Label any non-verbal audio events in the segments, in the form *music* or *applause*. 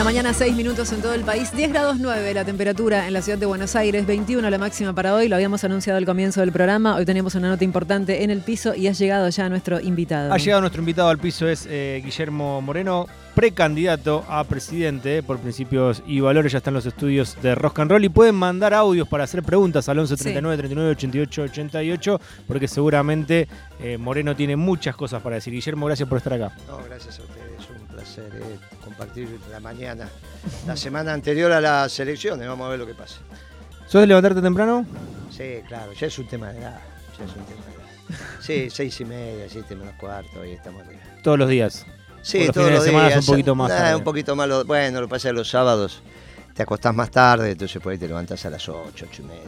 la mañana, 6 minutos en todo el país, 10 grados 9 la temperatura en la ciudad de Buenos Aires, 21 la máxima para hoy, lo habíamos anunciado al comienzo del programa, hoy teníamos una nota importante en el piso y ha llegado ya nuestro invitado. Ha llegado nuestro invitado al piso, es eh, Guillermo Moreno, precandidato a presidente por principios y valores, ya están los estudios de Rock and Roll y pueden mandar audios para hacer preguntas al 11 39 39 88 88 porque seguramente eh, Moreno tiene muchas cosas para decir. Guillermo, gracias por estar acá. No, gracias a ustedes, un placer eh, compartir la mañana, la semana anterior a las elecciones, vamos a ver lo que pasa. ¿Sos de levantarte temprano? Sí, claro, ya es un tema de edad, ya es un tema de edad. Sí, seis y media, siete menos cuarto, ahí estamos. Todos los días. Sí, los todos los de días. un poquito más Nah, un poquito más. lo- bueno, lo que pasa es que los sábados te acostás más tarde, entonces por ahí te levantás a las 8, 8 y media.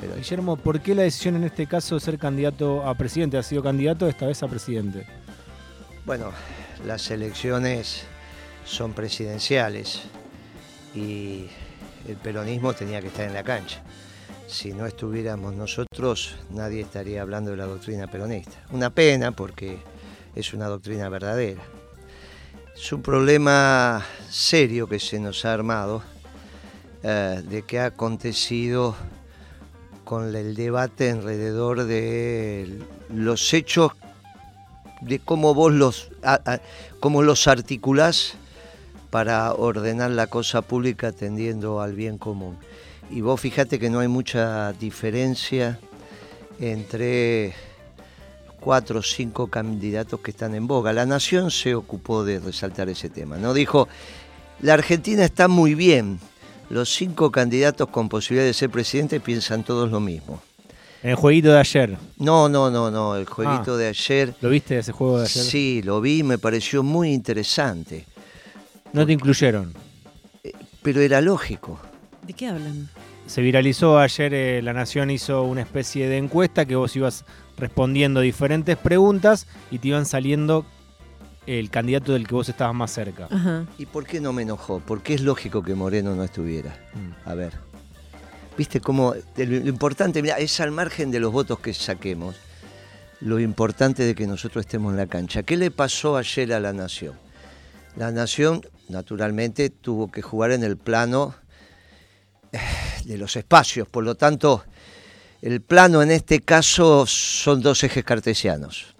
Pero Guillermo, ¿por qué la decisión en este caso de ser candidato a presidente? ¿Ha sido candidato esta vez a presidente? bueno, las elecciones son presidenciales y el peronismo tenía que estar en la cancha. Si no estuviéramos nosotros, nadie estaría hablando de la doctrina peronista. Una pena porque es una doctrina verdadera. Es un problema serio que se nos ha armado eh, de que ha acontecido con el debate alrededor de los hechos, de cómo vos los, cómo los articulás para ordenar la cosa pública atendiendo al bien común. Y vos fíjate que no hay mucha diferencia entre cuatro o cinco candidatos que están en boga. La Nación se ocupó de resaltar ese tema. No dijo, la Argentina está muy bien. Los cinco candidatos con posibilidad de ser presidente piensan todos lo mismo. En el jueguito de ayer, No, no, no, no. El jueguito Ah. de ayer. ¿lo viste ese juego de ayer? Sí, lo vi, me pareció muy interesante. No te incluyeron. Pero era lógico. ¿De qué hablan? Se viralizó ayer, eh, La Nación hizo una especie de encuesta que vos ibas respondiendo diferentes preguntas y te iban saliendo el candidato del que vos estabas más cerca. Ajá. ¿Y por qué no me enojó? Porque es lógico que Moreno no estuviera. Mm. A ver. ¿Viste cómo? lo importante, mira, es al margen de los votos que saquemos, lo importante de que nosotros estemos en la cancha. ¿Qué le pasó ayer a la Nación? La Nación, naturalmente, tuvo que jugar en el plano eh, de los espacios, por lo tanto, el plano en este caso son dos ejes cartesianos.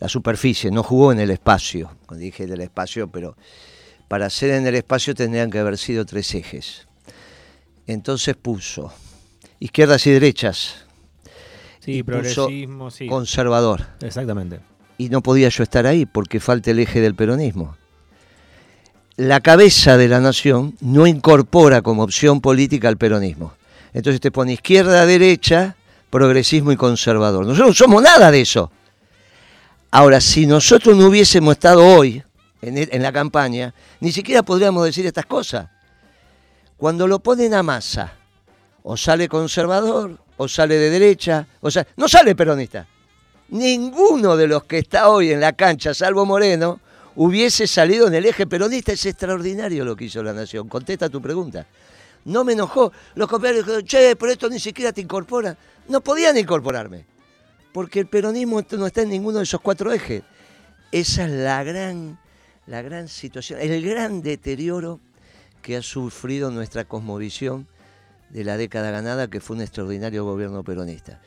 La superficie, no jugó en el espacio, cuando dije del espacio, pero para ser en el espacio tendrían que haber sido tres ejes. Entonces puso izquierdas y derechas, Sí, Y puso progresismo, sí. conservador. Exactamente. Y no podía yo estar ahí porque falta el eje del peronismo. La cabeza de la nación no incorpora como opción política al peronismo. Entonces te pone izquierda, derecha, progresismo y conservador. Nosotros no somos nada de eso. Ahora, si nosotros no hubiésemos estado hoy en, el- en la campaña, ni siquiera podríamos decir estas cosas. Cuando lo ponen a masa, o sale conservador, o sale de derecha, o sea, no sale peronista. Ninguno de los que está hoy en la cancha, salvo Moreno, hubiese salido en el eje peronista. Es extraordinario lo que hizo la Nación. Contesta tu pregunta. No me enojó. Los compañeros dijeron, che, pero esto ni siquiera te incorpora. No podían incorporarme. Porque el peronismo no está en ninguno de esos cuatro ejes. Esa es la gran, la gran situación, el gran deterioro que ha sufrido nuestra cosmovisión de la década ganada, que fue un extraordinario gobierno peronista.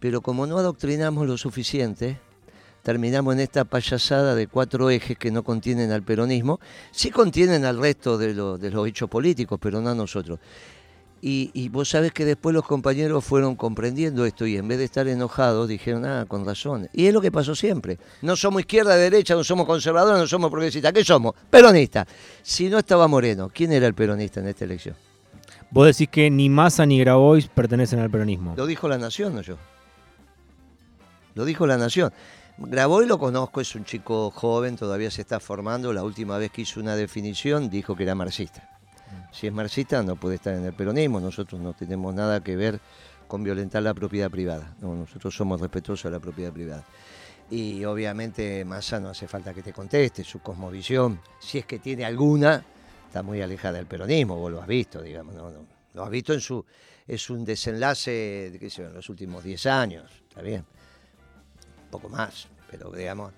Pero como no adoctrinamos lo suficiente, terminamos en esta payasada de cuatro ejes que no contienen al peronismo, sí contienen al resto de, lo- de los hechos políticos, pero no a nosotros. Y, y vos sabés que después los compañeros fueron comprendiendo esto y en vez de estar enojados dijeron, ah, con razón. Y es lo que pasó siempre. No somos izquierda, derecha, no somos conservadores, no somos progresistas. ¿Qué somos? Peronistas. Si no estaba Moreno, ¿quién era el peronista en esta elección? Vos decís que ni Massa ni Grabois pertenecen al peronismo. Lo dijo la Nación, no yo. Lo dijo la Nación. Graboy lo conozco, es un chico joven, todavía se está formando. La última vez que hizo una definición dijo que era marxista. Si es marxista no puede estar en el peronismo. Nosotros no tenemos nada que ver con violentar la propiedad privada. No, nosotros somos respetuosos de la propiedad privada. Y obviamente Massa no hace falta que te conteste, su cosmovisión, si es que tiene alguna, está muy alejada del peronismo, vos lo has visto, digamos, no, no, lo has visto en su, es un desenlace, qué sé yo, en los últimos 10 años, está bien, un poco más, pero digamos,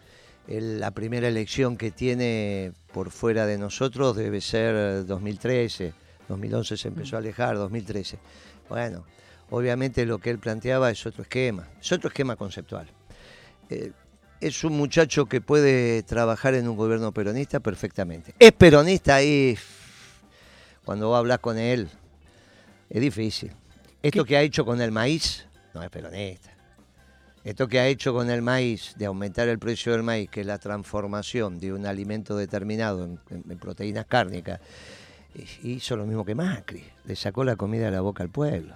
la primera elección que tiene por fuera de nosotros debe ser 2013, 2011 se empezó a alejar, 2013. Bueno, obviamente lo que él planteaba es otro esquema, es otro esquema conceptual. Eh, es un muchacho que puede trabajar en un gobierno peronista perfectamente. Es peronista y cuando vos hablas con él, es difícil. Esto que ha hecho con el maíz, no es peronista. Esto que ha hecho con el maíz, de aumentar el precio del maíz, que es la transformación de un alimento determinado en, proteínas cárnicas, hizo lo mismo que Macri, le sacó la comida de la boca al pueblo.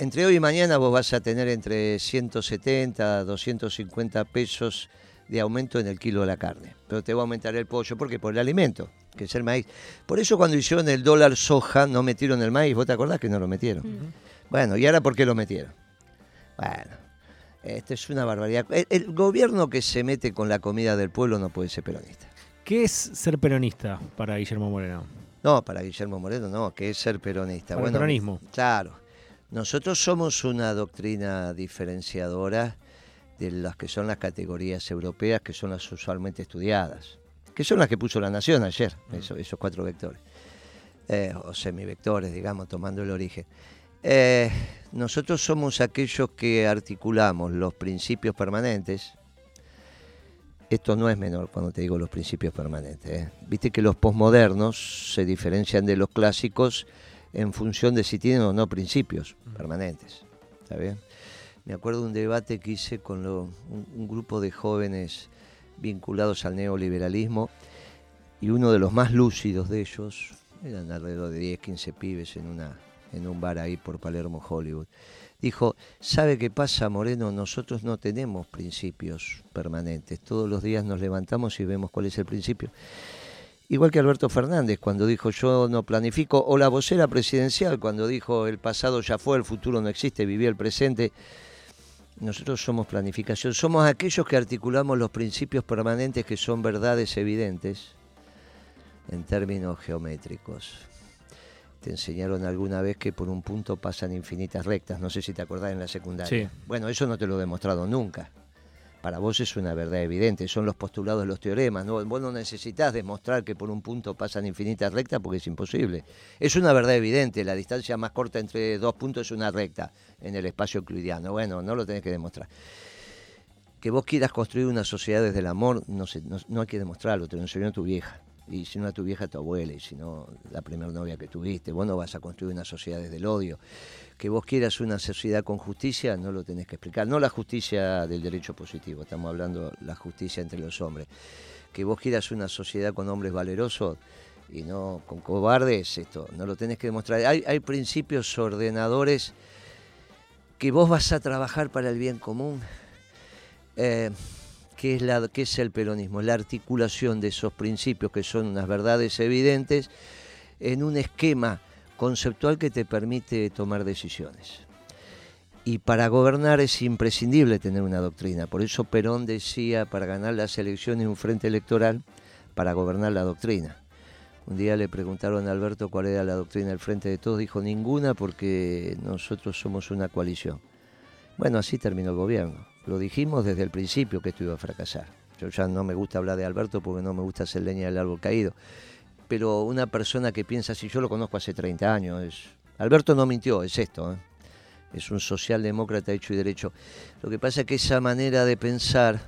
Entre hoy y mañana vos vas a tener entre 170 a 250 pesos de aumento en el kilo de la carne, pero te va a aumentar el pollo, porque Por el alimento, que es el maíz. Por eso cuando hicieron el dólar soja no metieron el maíz, ¿vos te acordás que no lo metieron? Bueno, ¿y ahora por qué lo metieron? Bueno, esto es una barbaridad. El, gobierno que se mete con la comida del pueblo no puede ser peronista. ¿Qué es ser peronista para Guillermo Moreno? No, para Guillermo Moreno no, ¿qué es ser peronista? Para el peronismo. Claro. Nosotros somos una doctrina diferenciadora de las que son las categorías europeas, que son las usualmente estudiadas, que son las que puso la Nación ayer, esos, cuatro vectores, eh, o semivectores, digamos, tomando el origen. Eh, nosotros somos aquellos que articulamos los principios permanentes. Esto no es menor cuando te digo los principios permanentes. ¿eh? Viste que los posmodernos se diferencian de los clásicos en función de si tienen o no principios permanentes. ¿Está bien? Me acuerdo de un debate que hice con un, grupo de jóvenes vinculados al neoliberalismo y uno de los más lúcidos de ellos, eran alrededor de 10, 15 pibes en, una, en un bar ahí por Palermo, Hollywood, dijo, ¿sabe qué pasa, Moreno? Nosotros no tenemos principios permanentes. Todos los días nos levantamos y vemos cuál es el principio. Igual que Alberto Fernández cuando dijo yo no planifico, o la vocera presidencial cuando dijo el pasado ya fue, el futuro no existe, vivía el presente. Nosotros somos planificación, somos aquellos que articulamos los principios permanentes que son verdades evidentes en términos geométricos. Te enseñaron alguna vez que por un punto pasan infinitas rectas, no sé si te acordás en la secundaria. Bueno, eso no te lo he demostrado nunca para vos es una verdad evidente, son los postulados de los teoremas, ¿no? vos no necesitas demostrar que por un punto pasan infinitas rectas porque es imposible. Es una verdad evidente, la distancia más corta entre dos puntos es una recta en el espacio euclidiano, bueno, no lo tenés que demostrar. Que vos quieras construir una sociedad desde el amor, no, no, no hay que demostrarlo, te lo enseñó tu vieja y si no a tu vieja, tu abuela, y si no la primera novia que tuviste, vos no vas a construir una sociedad desde el odio. Que vos quieras una sociedad con justicia, no lo tenés que explicar. No la justicia del derecho positivo, estamos hablando la justicia entre los hombres. Que vos quieras una sociedad con hombres valerosos y no con cobardes, esto no lo tenés que demostrar. Hay, hay principios ordenadores que vos vas a trabajar para el bien común. Eh, ¿Qué es, la, es el peronismo? La articulación de esos principios que son unas verdades evidentes en un esquema conceptual que te permite tomar decisiones. Y para gobernar es imprescindible tener una doctrina. Por eso Perón decía, para ganar las elecciones un frente electoral, para gobernar la doctrina. Un día le preguntaron a Alberto cuál era la doctrina del frente de todos, dijo ninguna porque nosotros somos una coalición. Bueno, así terminó el gobierno. Lo dijimos desde el principio que esto iba a fracasar. Yo ya no me gusta hablar de Alberto porque no me gusta hacer leña del árbol caído. Pero una persona que piensa así, yo lo conozco hace 30 años. Alberto no mintió, es esto. ¿eh? Es un socialdemócrata hecho y derecho. Lo que pasa es que esa manera de pensar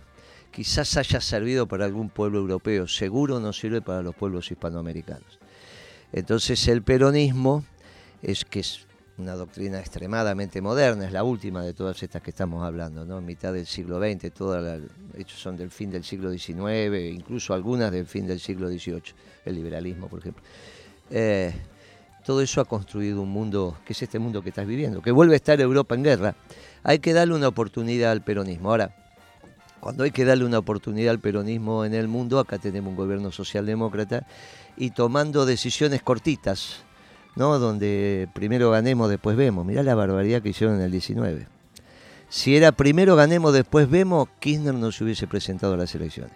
quizás haya servido para algún pueblo europeo. Seguro no sirve para los pueblos hispanoamericanos. Entonces el peronismo es que es una doctrina extremadamente moderna, es la última de todas estas que estamos hablando, ¿no? mitad del siglo XX, todas hechos son del fin del siglo XIX, incluso algunas del fin del siglo XVIII, el liberalismo, por ejemplo. Eh, todo eso ha construido un mundo, que es este mundo que estás viviendo, que vuelve a estar Europa en guerra. Hay que darle una oportunidad al peronismo. Ahora, cuando hay que darle una oportunidad al peronismo en el mundo, acá tenemos un gobierno socialdemócrata y tomando decisiones cortitas, ¿no? Donde primero ganemos, después vemos. Mirá la barbaridad que hicieron en el 19. Si era primero ganemos, después vemos, Kirchner no se hubiese presentado a las elecciones.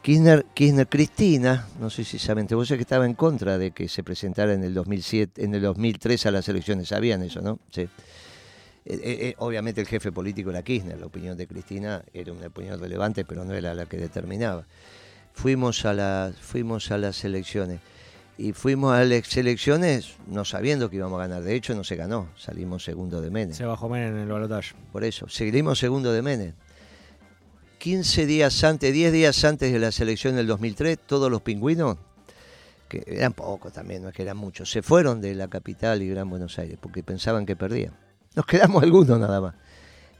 Kirchner, Kirchner Cristina, no sé si saben, vos que estaba en contra de que se presentara en el 2007, en el 2003 a las elecciones, sabían eso, ¿no? Sí. Eh, eh, eh, obviamente el jefe político era Kirchner, la opinión de Cristina era una opinión relevante, pero no era la que determinaba. Fuimos a las, fuimos a las elecciones y fuimos a las elecciones no sabiendo que íbamos a ganar. De hecho, no se ganó, salimos segundo de Menem. Se bajó Menem en el balotaje. Por eso, seguimos segundo de Menem. 15 días antes, 10 días antes de la selección del 2003, todos los pingüinos, que eran pocos también, no es que eran muchos, se fueron de la capital y Gran Buenos Aires porque pensaban que perdían. Nos quedamos *laughs* algunos nada más.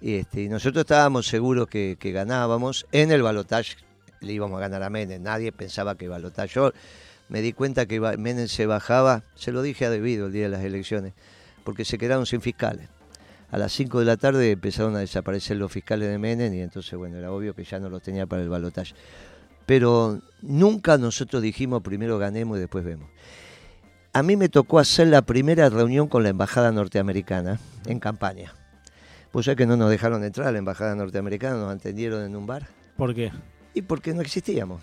Y, este, nosotros estábamos seguros que, ganábamos. En el balotaje le íbamos a ganar a Menem. Nadie pensaba que balotaje. Me di cuenta que Menem se bajaba, se lo dije a debido el día de las elecciones, porque se quedaron sin fiscales. A las 5 de la tarde empezaron a desaparecer los fiscales de Menem y entonces, bueno, era obvio que ya no los tenía para el balotaje. Pero nunca nosotros dijimos primero ganemos y después vemos. A mí me tocó hacer la primera reunión con la embajada norteamericana en campaña. Pues ya que no nos dejaron entrar a la embajada norteamericana, nos atendieron en un bar. ¿Por qué? Y porque no existíamos.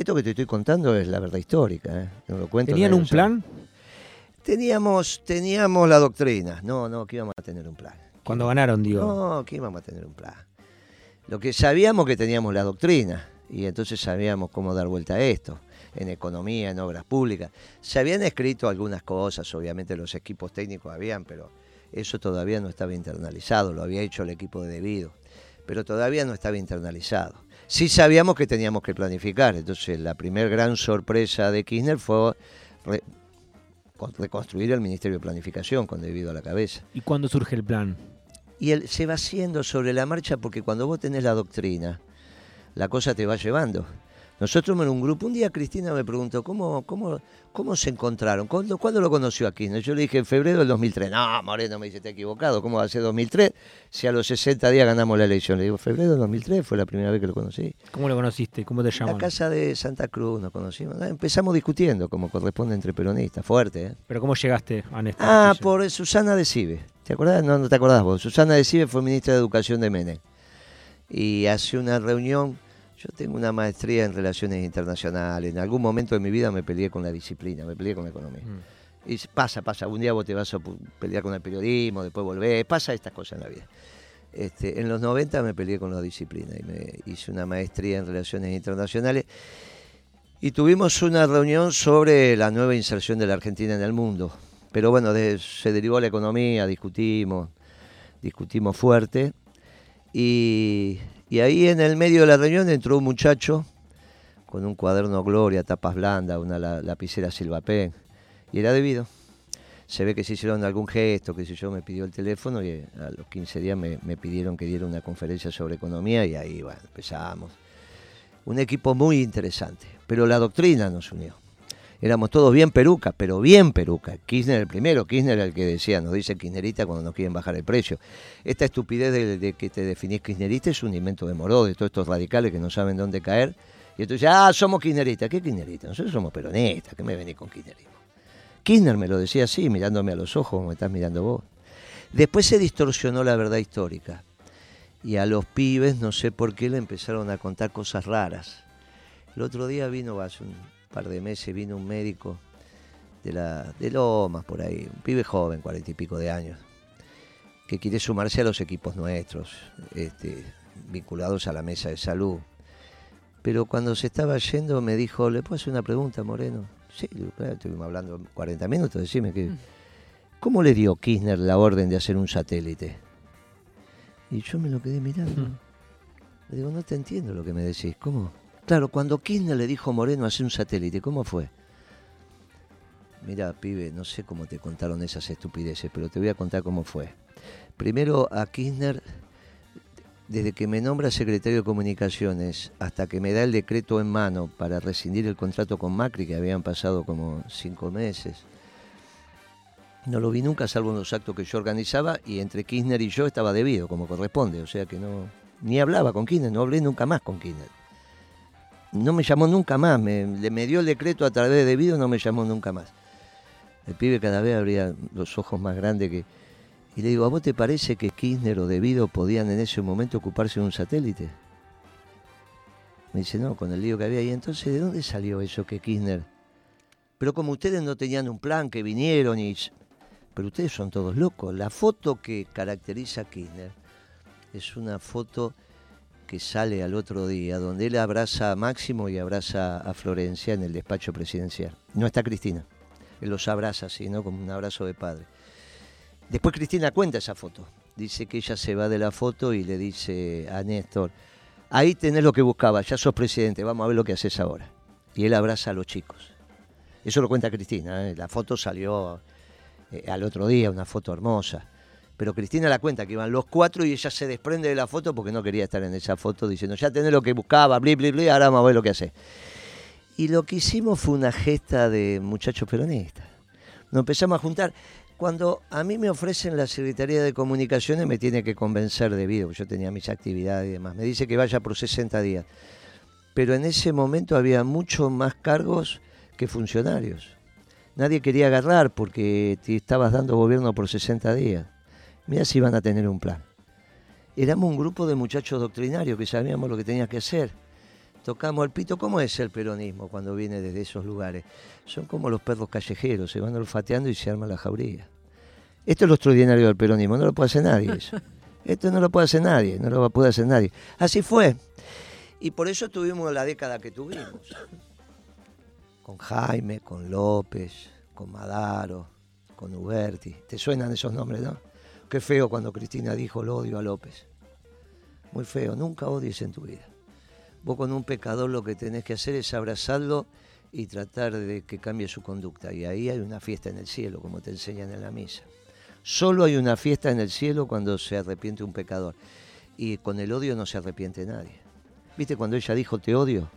Esto que te estoy contando es la verdad histórica. ¿eh? lo cuento ¿Tenían un plan? Teníamos, teníamos la doctrina. No, no, que íbamos a tener un plan. Cuando ganaron, digo. No, que íbamos a tener un plan. Lo que sabíamos que teníamos la doctrina y entonces sabíamos cómo dar vuelta a esto en economía, en obras públicas. Se habían escrito algunas cosas, obviamente los equipos técnicos habían, pero eso todavía no estaba internalizado, lo había hecho el equipo de debido, pero todavía no estaba internalizado. Sí sabíamos que teníamos que planificar, entonces la primera gran sorpresa de Kirchner fue reconstruir el Ministerio de Planificación con debido a la cabeza. ¿Y cuándo surge el plan? Y él se va haciendo sobre la marcha porque cuando vos tenés la doctrina, la cosa te va llevando. Nosotros en un grupo, un día Cristina me preguntó, ¿cómo, cómo, cómo se encontraron? ¿Cuándo, lo conoció aquí? Yo le dije, en febrero del 2003. No, Moreno me dice, está equivocado. ¿Cómo va a ser 2003 si a los 60 días ganamos la elección? Le digo, febrero del 2003 fue la primera vez que lo conocí. ¿Cómo lo conociste? ¿Cómo te llamas? La casa de Santa Cruz nos conocimos. Ah, empezamos discutiendo, como corresponde entre peronistas, fuerte. ¿eh? ¿Pero cómo llegaste a Néstor? Ah, por Susana de Cibe. ¿Te acordás? No, no te acordás vos. Susana de Cibe fue ministra de Educación de Menem. Y hace una reunión yo tengo una maestría en relaciones internacionales. En algún momento de mi vida me peleé con la disciplina, me peleé con la economía. Mm. Y pasa, pasa. Un día vos te vas a pelear con el periodismo, después volvés. Pasa estas cosas en la vida. Este, en los 90 me peleé con la disciplina y me hice una maestría en relaciones internacionales. Y tuvimos una reunión sobre la nueva inserción de la Argentina en el mundo. Pero bueno, se derivó la economía, discutimos, discutimos fuerte. Y y ahí en el medio de la reunión entró un muchacho con un cuaderno Gloria, tapas blandas, una lapicera Silva Pen, y era debido. Se ve que se hicieron algún gesto, que sé yo, me pidió el teléfono y a los 15 días me, me pidieron que diera una conferencia sobre economía y ahí, bueno, empezamos. Un equipo muy interesante, pero la doctrina nos unió éramos todos bien peruca, pero bien peruca. Kirchner el primero, Kirchner el que decía, nos dice Kirchnerita cuando nos quieren bajar el precio. Esta estupidez de, que te definís Kirchnerista es un invento de Moró, de todos estos radicales que no saben dónde caer. Y entonces, ah, somos Kirchneristas. ¿Qué Kirchneristas? Nosotros somos peronistas, ¿qué me venís con Kirchnerismo? Kirchner me lo decía así, mirándome a los ojos como me estás mirando vos. Después se distorsionó la verdad histórica. Y a los pibes, no sé por qué, le empezaron a contar cosas raras. El otro día vino hace un, par de meses vino un médico de, la, de Lomas, por ahí, un pibe joven, cuarenta y pico de años, que quiere sumarse a los equipos nuestros, este, vinculados a la mesa de salud. Pero cuando se estaba yendo me dijo, ¿le puedo hacer una pregunta, Moreno? Sí, estuvimos hablando 40 minutos, decime que... ¿Cómo le dio Kirchner la orden de hacer un satélite? Y yo me lo quedé mirando. Le digo, no te entiendo lo que me decís. ¿Cómo? Claro, cuando Kirchner le dijo a Moreno hacer un satélite, ¿cómo fue? Mira, pibe, no sé cómo te contaron esas estupideces, pero te voy a contar cómo fue. Primero a Kirchner, desde que me nombra secretario de Comunicaciones hasta que me da el decreto en mano para rescindir el contrato con Macri, que habían pasado como cinco meses, no lo vi nunca, salvo en los actos que yo organizaba, y entre Kirchner y yo estaba debido, como corresponde, o sea que no, ni hablaba con Kirchner, no hablé nunca más con Kirchner no me llamó nunca más, me, dio el decreto a través de debido, no me llamó nunca más. El pibe cada vez abría los ojos más grandes que... Y le digo, ¿a vos te parece que Kirchner o Debido podían en ese momento ocuparse de un satélite? Me dice, no, con el lío que había. Y entonces, ¿de dónde salió eso que Kirchner? Pero como ustedes no tenían un plan, que vinieron y... pero ustedes son todos locos. La foto que caracteriza a Kirchner es una foto que sale al otro día, donde él abraza a Máximo y abraza a Florencia en el despacho presidencial. No está Cristina. Él los abraza así, ¿no? Como un abrazo de padre. Después Cristina cuenta esa foto. Dice que ella se va de la foto y le dice a Néstor, ahí tenés lo que buscaba, ya sos presidente, vamos a ver lo que haces ahora. Y él abraza a los chicos. Eso lo cuenta Cristina. ¿eh? La foto salió eh, al otro día, una foto hermosa. Pero Cristina la cuenta que iban los cuatro y ella se desprende de la foto porque no quería estar en esa foto diciendo, ya tenés lo que buscaba, bli, bli, bli, ahora vamos a ver lo que hace. Y lo que hicimos fue una gesta de muchachos peronistas. Nos empezamos a juntar. Cuando a mí me ofrecen la Secretaría de Comunicaciones me tiene que convencer debido, yo tenía mis actividades y demás. Me dice que vaya por 60 días. Pero en ese momento había muchos más cargos que funcionarios. Nadie quería agarrar porque te estabas dando gobierno por 60 días. Mira si iban a tener un plan. Éramos un grupo de muchachos doctrinarios que sabíamos lo que tenía que hacer. Tocamos el pito. ¿Cómo es el peronismo cuando viene desde esos lugares? Son como los perros callejeros, se van olfateando y se arma la jauría. Esto es lo extraordinario del peronismo, no lo puede hacer nadie eso. *laughs* Esto no lo puede hacer nadie, no lo puede hacer nadie. Así fue. Y por eso tuvimos la década que tuvimos con Jaime, con López, con Madaro, con Uberti. ¿Te suenan esos nombres, no? Qué feo cuando Cristina dijo lo odio a López. Muy feo, nunca odies en tu vida. Vos con un pecador lo que tenés que hacer es abrazarlo y tratar de que cambie su conducta. Y ahí hay una fiesta en el cielo, como te enseñan en la misa. Solo hay una fiesta en el cielo cuando se arrepiente un pecador. Y con el odio no se arrepiente nadie. ¿Viste cuando ella dijo te odio?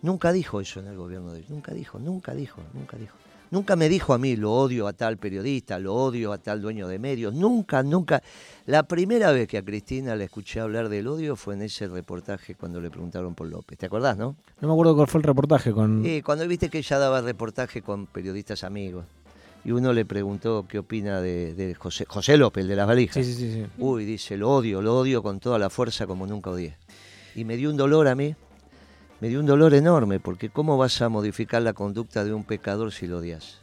Nunca dijo eso en el gobierno de él, nunca dijo, nunca dijo, nunca dijo. Nunca me dijo a mí, lo odio a tal periodista, lo odio a tal dueño de medios, nunca, nunca. La primera vez que a Cristina le escuché hablar del odio fue en ese reportaje cuando le preguntaron por López. ¿Te acordás, no? No me acuerdo cuál fue el reportaje con... Sí, cuando viste que ella daba reportaje con periodistas amigos. Y uno le preguntó qué opina de, José, José López, el de las valijas. Sí, sí, sí, Uy, dice, lo odio, lo odio con toda la fuerza como nunca odié. Y me dio un dolor a mí, me dio un dolor enorme, porque ¿cómo vas a modificar la conducta de un pecador si lo odias?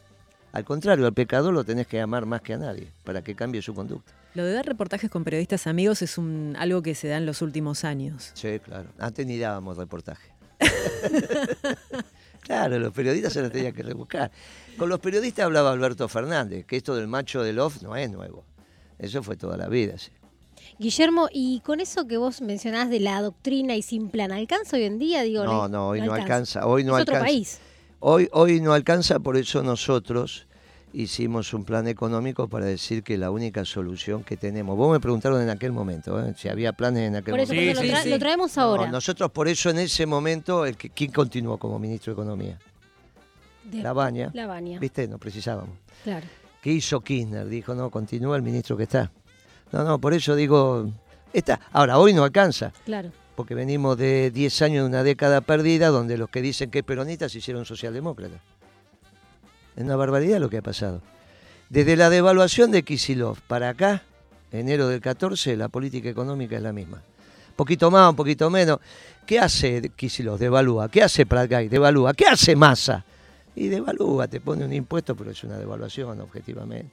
Al contrario, al pecador lo tenés que amar más que a nadie, para que cambie su conducta. Lo de dar reportajes con periodistas amigos es un, algo que se da en los últimos años. Sí, claro. Antes ni dábamos reportaje. *laughs* claro, los periodistas se los tenían que rebuscar. Con los periodistas hablaba Alberto Fernández, que esto del macho del off no es nuevo. Eso fue toda la vida, sí. Guillermo, y con eso que vos mencionás de la doctrina y sin plan, ¿alcanza hoy en día? Digo, no, no, hoy no, alcanza. Hoy no es alcanza. otro país. Hoy, hoy no alcanza, por eso nosotros hicimos un plan económico para decir que la única solución que tenemos. Vos me preguntaron en aquel momento ¿eh? si había planes en aquel por eso, momento. lo, traemos ahora. nosotros por eso en ese momento, el que, ¿quién continuó como ministro de Economía? la Baña. La Baña. ¿Viste? No precisábamos. Claro. ¿Qué hizo Kirchner? Dijo, no, continúa el ministro que está. No, no, por eso digo, esta, ahora hoy no alcanza. Claro. Porque venimos de 10 años de una década perdida donde los que dicen que es peronista se hicieron socialdemócratas. Es una barbaridad lo que ha pasado. Desde la devaluación de Kisilov para acá, enero del 14, la política económica es la misma. Poquito más, un poquito menos. ¿Qué hace Kisilov? Devalúa. ¿Qué hace Pratgay? Devalúa. ¿Qué hace Massa? Y devalúa, te pone un impuesto, pero es una devaluación, objetivamente.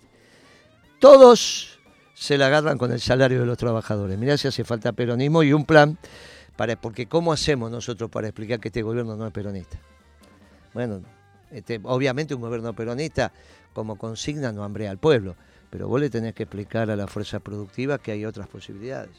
Todos se la agarran con el salario de los trabajadores. Mirá si hace falta peronismo y un plan para porque cómo hacemos nosotros para explicar que este gobierno no es peronista. Bueno, este, obviamente un gobierno peronista como consigna no hambrea al pueblo, pero vos le tenés que explicar a la fuerza productiva que hay otras posibilidades,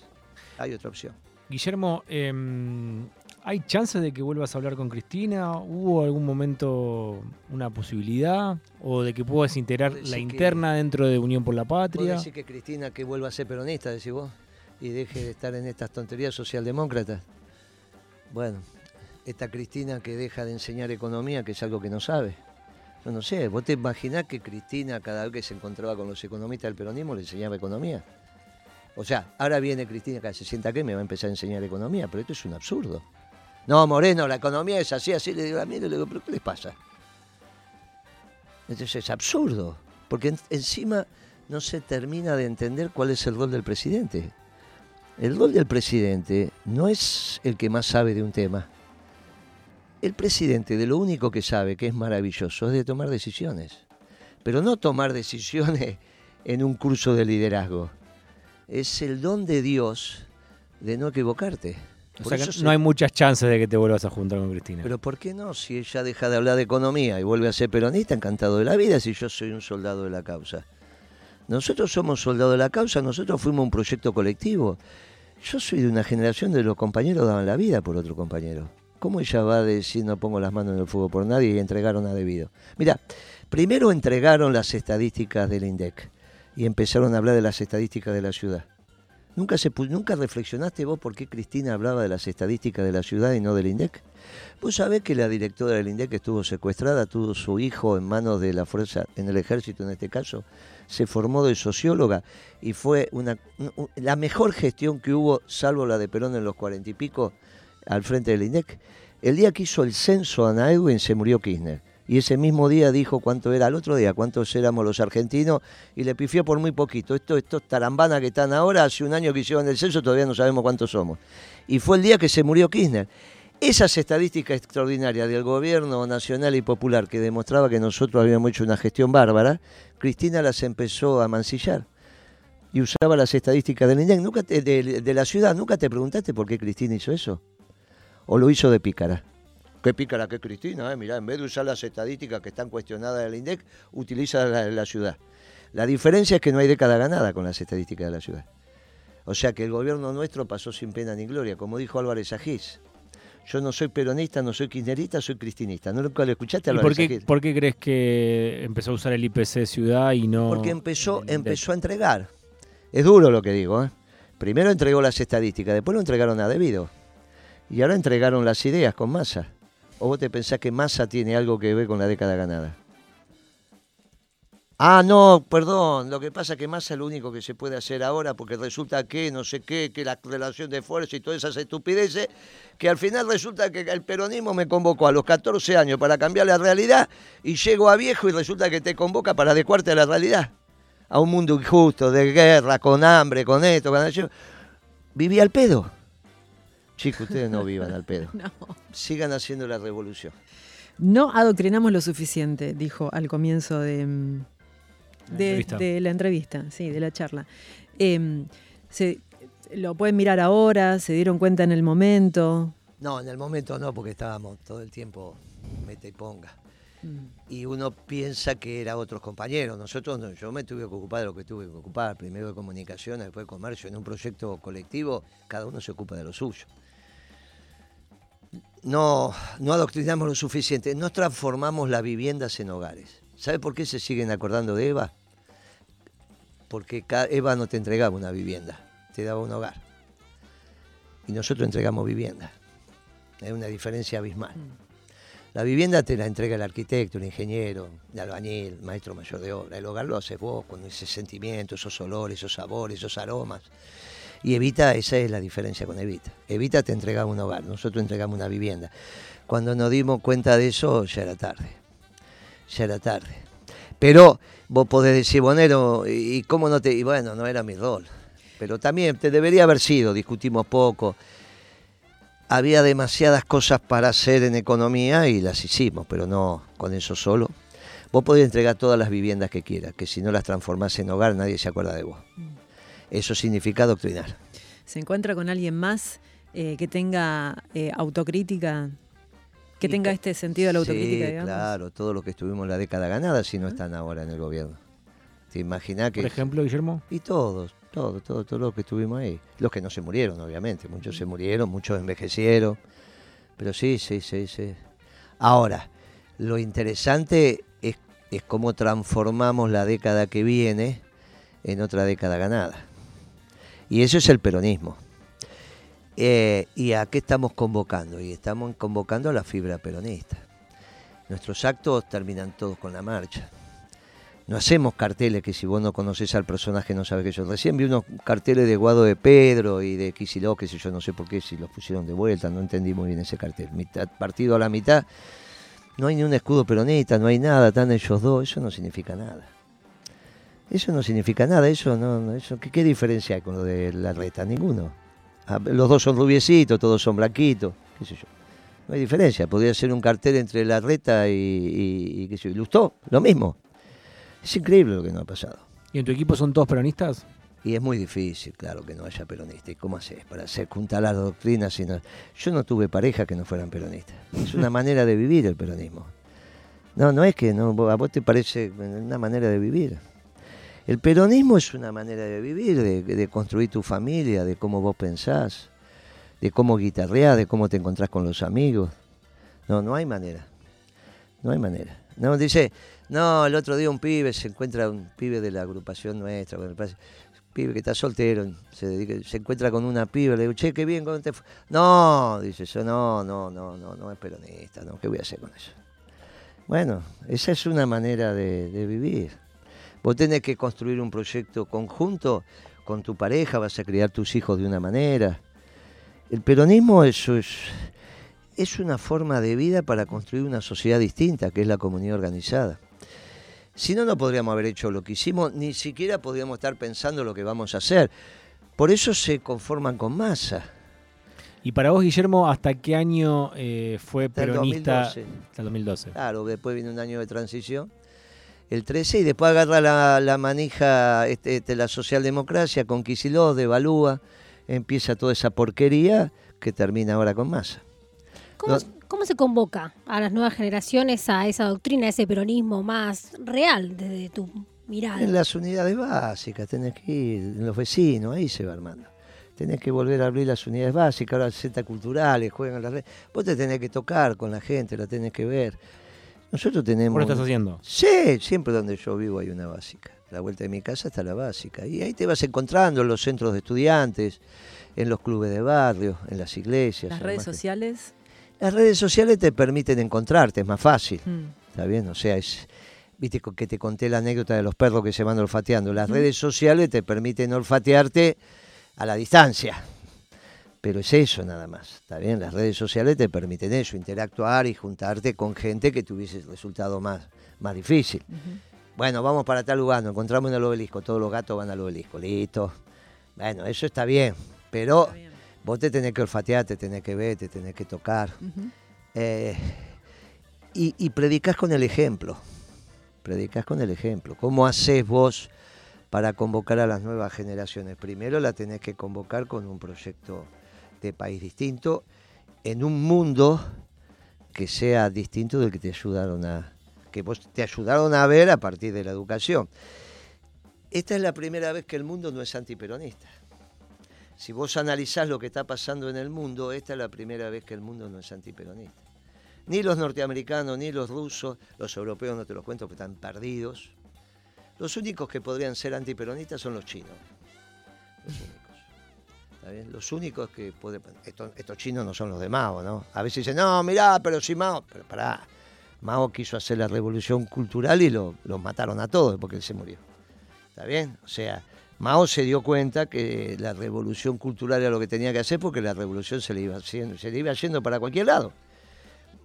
hay otra opción. Guillermo, em, ¿Hay chances de que vuelvas a hablar con Cristina? ¿Hubo algún momento una posibilidad? ¿O de que puedas integrar la interna dentro de Unión por la Patria? decir que Cristina que vuelva a ser peronista, decís vos? Y deje de estar en estas tonterías socialdemócratas. Bueno, esta Cristina que deja de enseñar economía, que es algo que no sabe. Yo no sé, ¿vos te imaginás que Cristina cada vez que se encontraba con los economistas del peronismo le enseñaba economía? O sea, ahora viene Cristina que se sienta que me va a empezar a enseñar economía, pero esto es un absurdo. No, Moreno, la economía es así, así. Le digo a mí, le digo, ¿pero qué les pasa? Entonces es absurdo, porque encima no se termina de entender cuál es el rol del presidente. El rol del presidente no es el que más sabe de un tema. El presidente de lo único que sabe, que es maravilloso, es de tomar decisiones. pero no tomar decisiones *laughs* en un curso de liderazgo. Es el don de Dios de no equivocarte. O sea que se- no hay muchas chances de que te vuelvas a juntar con Cristina. Pero ¿por qué no? Si ella deja de hablar de economía y vuelve a ser peronista, encantado de la vida, si yo soy un soldado de la causa. Nosotros somos soldados de la causa, nosotros fuimos un proyecto colectivo. Yo soy de una generación de los compañeros daban la vida por otro compañero. ¿Cómo ella va a decir no pongo las manos en el fuego por nadie y entregaron a debido? Mira, primero entregaron las estadísticas del INDEC y empezaron a hablar de las estadísticas de la ciudad. ¿Nunca, se, pu- ¿Nunca reflexionaste vos por qué Cristina hablaba de las estadísticas de la ciudad y no del INDEC? Vos sabés que la directora del INDEC estuvo secuestrada, tuvo su hijo en manos de la fuerza, en el ejército en este caso, se formó de socióloga y fue la mejor gestión que hubo, salvo la de Perón en los cuarenta y pico, al frente del INDEC. El día que hizo el censo a Edwin se murió Kirchner. Y ese mismo día dijo cuánto era, al otro día, cuántos éramos los argentinos, y le pifió por muy poquito. Esto, estos tarambanas que están ahora, hace un año que hicieron el censo, todavía no sabemos cuántos somos. Y fue el día que se murió Kirchner. Esas estadísticas extraordinarias del gobierno nacional y popular que demostraba que nosotros habíamos hecho una gestión bárbara, Cristina las empezó a mancillar. Y usaba las estadísticas nunca de, de la ciudad. ¿Nunca te preguntaste por qué Cristina hizo eso? ¿O lo hizo de pícara? Qué pícara que Cristina, eh? mirá, en vez de usar las estadísticas que están cuestionadas del INDEC, utiliza la, la ciudad. La diferencia es que no hay década ganada con las estadísticas de la ciudad. O sea que el gobierno nuestro pasó sin pena ni gloria, como dijo Álvarez Agís. Yo no soy peronista, no soy kirchnerista, soy cristinista. ¿No nunca lo escuchaste a ¿Y por qué, Agís? por qué crees que empezó a usar el IPC ciudad y no...? Porque empezó, empezó a entregar. Es duro lo que digo. ¿eh? Primero entregó las estadísticas, después lo entregaron a debido. Y ahora entregaron las ideas con masa. ¿O vos te pensás que masa tiene algo que ver con la década ganada? Ah, no, perdón. Lo que pasa es que masa es lo único que se puede hacer ahora porque resulta que no sé qué, que la relación de fuerza y todas esas estupideces, que al final resulta que el peronismo me convocó a los 14 años para cambiar la realidad y llego a viejo y resulta que te convoca para adecuarte a la realidad. A un mundo injusto, de guerra, con hambre, con esto, con aquello. Viví al pedo. Chicos, ustedes no vivan al pedo. *laughs* No. Sigan haciendo la revolución. No adoctrinamos lo suficiente, dijo al comienzo de, mm, La entrevista. de la entrevista, sí, de la charla. Em, se- lo pueden mirar ahora, se dieron cuenta en el momento. No, en el momento no, porque estábamos todo el tiempo mete y ponga. Y uno piensa que era otros compañeros. Nosotros no, yo me tuve que ocupar de lo que tuve que ocupar. Primero de comunicación, después de comercio. En un proyecto colectivo, cada uno se ocupa de lo suyo. No, no adoctrinamos lo suficiente. No transformamos las viviendas en hogares. ¿Sabe por qué se siguen acordando de Eva? Porque Eva no te entregaba una vivienda, te daba un hogar. Y nosotros entregamos vivienda. Es una diferencia abismal. La vivienda te la entrega el arquitecto, el ingeniero, el albañil, el maestro mayor de obra. El hogar lo haces vos con ese sentimiento, esos olores, esos sabores, esos aromas. Y Evita, esa es la diferencia con Evita. Evita te entregaba un hogar, nosotros entregamos una vivienda. Cuando nos dimos cuenta de eso, ya era tarde. Ya era tarde. Pero vos podés decir, Bonero, ¿y cómo no te...? Y bueno, no era mi rol. Pero también te debería haber sido, discutimos poco. Había demasiadas cosas para hacer en economía y las hicimos, pero no con eso solo. Vos podés entregar todas las viviendas que quieras, que si no las transformás en hogar nadie se acuerda de vos. Eso significa doctrinar. ¿Se encuentra con alguien más eh, que tenga eh, autocrítica? Que Y tenga este sentido de la autocrítica, Sí, digamos. claro, todo lo que estuvimos en la década ganada si no están ahora en el gobierno. ¿Te imaginás que...? Por ejemplo, Guillermo. Y todos, todos, todos, todos los que estuvimos ahí. Los que no se murieron, obviamente. Muchos se murieron, muchos envejecieron. Pero sí, sí, sí, sí. Ahora, lo interesante es, es cómo transformamos la década que viene en otra década ganada. Y eso es el peronismo. Eh, ¿Y a qué estamos convocando? Y estamos convocando a la fibra peronista. Nuestros actos terminan todos con la marcha. No hacemos carteles que si vos no conoces al personaje no sabes que yo. Recién vi unos carteles de Guado de Pedro y de Kicillof, que sé yo, no sé por qué, si los pusieron de vuelta, no entendí muy bien ese cartel. Mitad, partido a la mitad, no hay ni un escudo peronista, no hay nada, están ellos dos, eso no significa nada. Eso no significa nada, eso no, no, eso, ¿qué, ¿qué diferencia hay con lo de la reta? Ninguno. Ah, Los dos son rubiecitos, todos son blanquitos, qué sé yo. No hay diferencia, podría ser un cartel entre la reta y, y, y qué sé yo, y Lustó, lo mismo. Es increíble lo que nos ha pasado. ¿Y en tu equipo son todos peronistas? Y es muy difícil, claro, que no haya peronistas. ¿Y cómo haces para hacer juntar las doctrinas? Yo no tuve pareja que no fueran peronistas. Es una *laughs* manera de vivir el peronismo. No, no es que no, a vos te parece una manera de vivir. El peronismo es una manera de vivir, de, construir tu familia, de cómo vos pensás, de cómo guitarreás, de cómo te encontrás con los amigos. No, no hay manera. No hay manera. No, dice, no, el otro día un pibe se encuentra, un pibe de la agrupación nuestra, parece, pibe que está soltero, se, encuentra con una pibe, le digo, che, qué bien, ¿cómo te fue? No, dice yo, no, no, no, no, no es peronista, no, ¿qué voy a hacer con eso? Bueno, esa es una manera de vivir. Vos tenés que construir un proyecto conjunto con tu pareja, vas a criar tus hijos de una manera. El peronismo eso es, es una forma de vida para construir una sociedad distinta, que es la comunidad organizada. Si no, no podríamos haber hecho lo que hicimos, ni siquiera podríamos estar pensando lo que vamos a hacer. Por eso se conforman con masa. Y para vos, Guillermo, ¿hasta qué año eh, fue Hasta el peronista? 2012. Hasta el 2012. Claro, después viene un año de transición, el 13, y después agarra la, la manija este, este, la socialdemocracia con Kicillof, devalúa, empieza toda esa porquería que termina ahora con masa. ¿Cómo, No. cómo se convoca a las nuevas generaciones a esa doctrina, a ese peronismo más real desde tu mirada? En las unidades básicas, tenés que ir, en los vecinos, ahí se va armando. Tenés que volver a abrir las unidades básicas, ahora centros culturales, juegan las redes. Vos te tenés que tocar con la gente, la tenés que ver. Nosotros tenemos... ¿Vos lo estás haciendo? Sí, siempre donde yo vivo hay una básica. A la vuelta de mi casa está la básica. Y ahí te vas encontrando en los centros de estudiantes, en los clubes de barrio, en las iglesias. Las redes sociales. Las redes sociales te permiten encontrarte, es más fácil. mm, ¿Está bien? O sea, es. Viste que te conté la anécdota de los perros que se van olfateando. Las redes sociales te permiten olfatearte a la distancia. Pero es eso nada más. ¿Está bien? Las redes sociales te permiten eso, interactuar y juntarte con gente que tuviese resultado más, más difícil. Bueno, vamos para tal lugar, nos encontramos en el obelisco, todos los gatos van al obelisco, listo. Bueno, eso está bien, pero Está bien. vos te tenés que olfatear, te tenés que ver, te tenés que tocar. Eh, y, y predicás con el ejemplo. Predicás con el ejemplo. ¿Cómo haces vos para convocar a las nuevas generaciones? Primero la tenés que convocar con un proyecto de país distinto, en un mundo que sea distinto del que te ayudaron a, que vos te ayudaron a ver a partir de la educación. Esta es la primera vez que el mundo no es antiperonista. Si vos analizás lo que está pasando en el mundo, esta es la primera vez que el mundo no es antiperonista. Ni los norteamericanos, ni los rusos, los europeos no te los cuento porque están perdidos. Los únicos que podrían ser antiperonistas son los chinos. Los únicos. Que pueden... Estos, estos chinos no son los de Mao, ¿no? A veces dicen, no, mirá, pero si Mao... Pero pará, Mao quiso hacer la revolución cultural y lo- los mataron a todos porque él se murió. ¿Está bien? O sea, Mao se dio cuenta que la revolución cultural era lo que tenía que hacer porque la revolución se le iba haciendo, se le iba yendo para cualquier lado.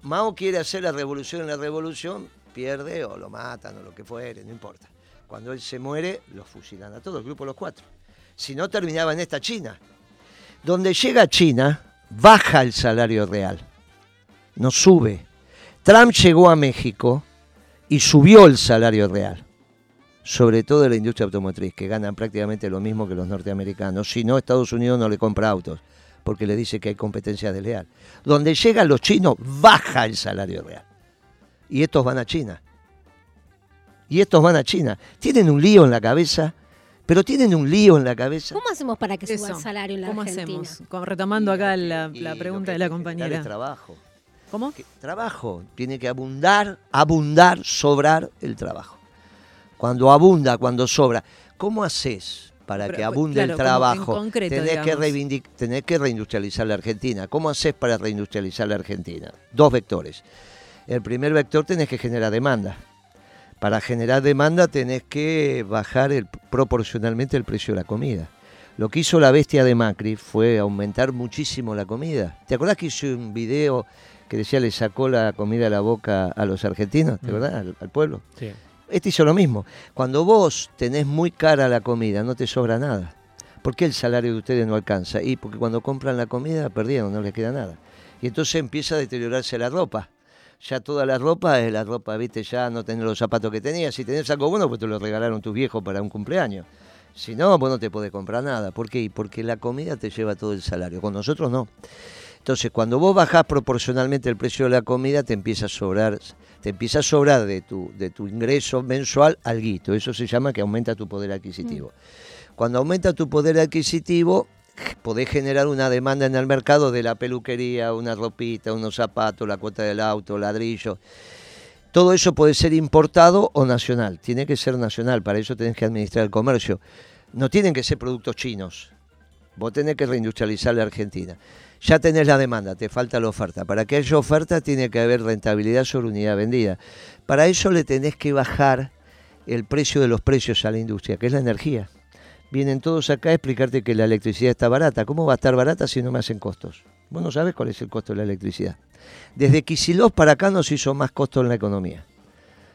Mao quiere hacer la revolución en la revolución, pierde o lo matan o lo que fuere, no importa. Cuando él se muere, los fusilan a todos, el grupo de los cuatro. Si no, terminaba en esta China. Donde llega China, baja el salario real, no sube. Trump llegó a México y subió el salario real sobre todo de la industria automotriz, que ganan prácticamente lo mismo que los norteamericanos. Si no, Estados Unidos no le compra autos, porque le dice que hay competencia desleal. Donde llegan los chinos, baja el salario real. Y estos van a China. Y estos van a China. Tienen un lío en la cabeza, pero tienen un lío en la cabeza. ¿Cómo hacemos para que suba Eso. el salario en la ¿Cómo Argentina? hacemos? Retomando acá la, Y la lo pregunta de la compañera. es trabajo. ¿Cómo? que- trabajo. Tiene que abundar, abundar, sobrar el trabajo. Cuando abunda, cuando sobra. ¿Cómo haces para Pero, que pues, abunde claro, el trabajo? concreto, tenés, que tenés que reindustrializar la Argentina. ¿Cómo haces para reindustrializar la Argentina? Dos vectores. El primer vector tenés que generar demanda. Para generar demanda tenés que bajar el- proporcionalmente el precio de la comida. Lo que hizo la bestia de Macri fue aumentar muchísimo la comida. ¿Te acordás que hice un video que decía le sacó la comida a la boca a los argentinos? ¿Te Mm. Al, al pueblo. Sí. Este hizo lo mismo. Cuando vos tenés muy cara la comida, no te sobra nada. ¿Por qué el salario de ustedes no alcanza? Y porque cuando compran la comida perdieron, no les queda nada. Y entonces empieza a deteriorarse la ropa. Ya toda la ropa es la ropa, viste, ya no tenés los zapatos que tenías. Si tenés algo bueno, pues te lo regalaron tus viejos para un cumpleaños. Si no, vos no te podés comprar nada. ¿Por qué? Porque la comida te lleva todo el salario. Con nosotros no. Entonces, cuando vos bajás proporcionalmente el precio de la comida, te empieza a sobrar, te empieza a sobrar de tu, de tu ingreso mensual algo. Eso se llama que aumenta tu poder adquisitivo. Cuando aumenta tu poder adquisitivo, podés generar una demanda en el mercado de la peluquería, una ropita, unos zapatos, la cuota del auto, ladrillo. Todo eso puede ser importado o nacional. Tiene que ser nacional, para eso tenés que administrar el comercio. No tienen que ser productos chinos. Vos tenés que reindustrializar la Argentina. Ya tenés la demanda, te falta la oferta. Para que haya oferta tiene que haber rentabilidad sobre unidad vendida. Para eso le tenés que bajar el precio de los precios a la industria, que es la energía vienen todos acá a explicarte que la electricidad está barata. ¿Cómo va a estar barata si no me hacen costos? Vos no sabes cuál es el costo de la electricidad. Desde Kisilov para acá nos hizo más costo en la economía.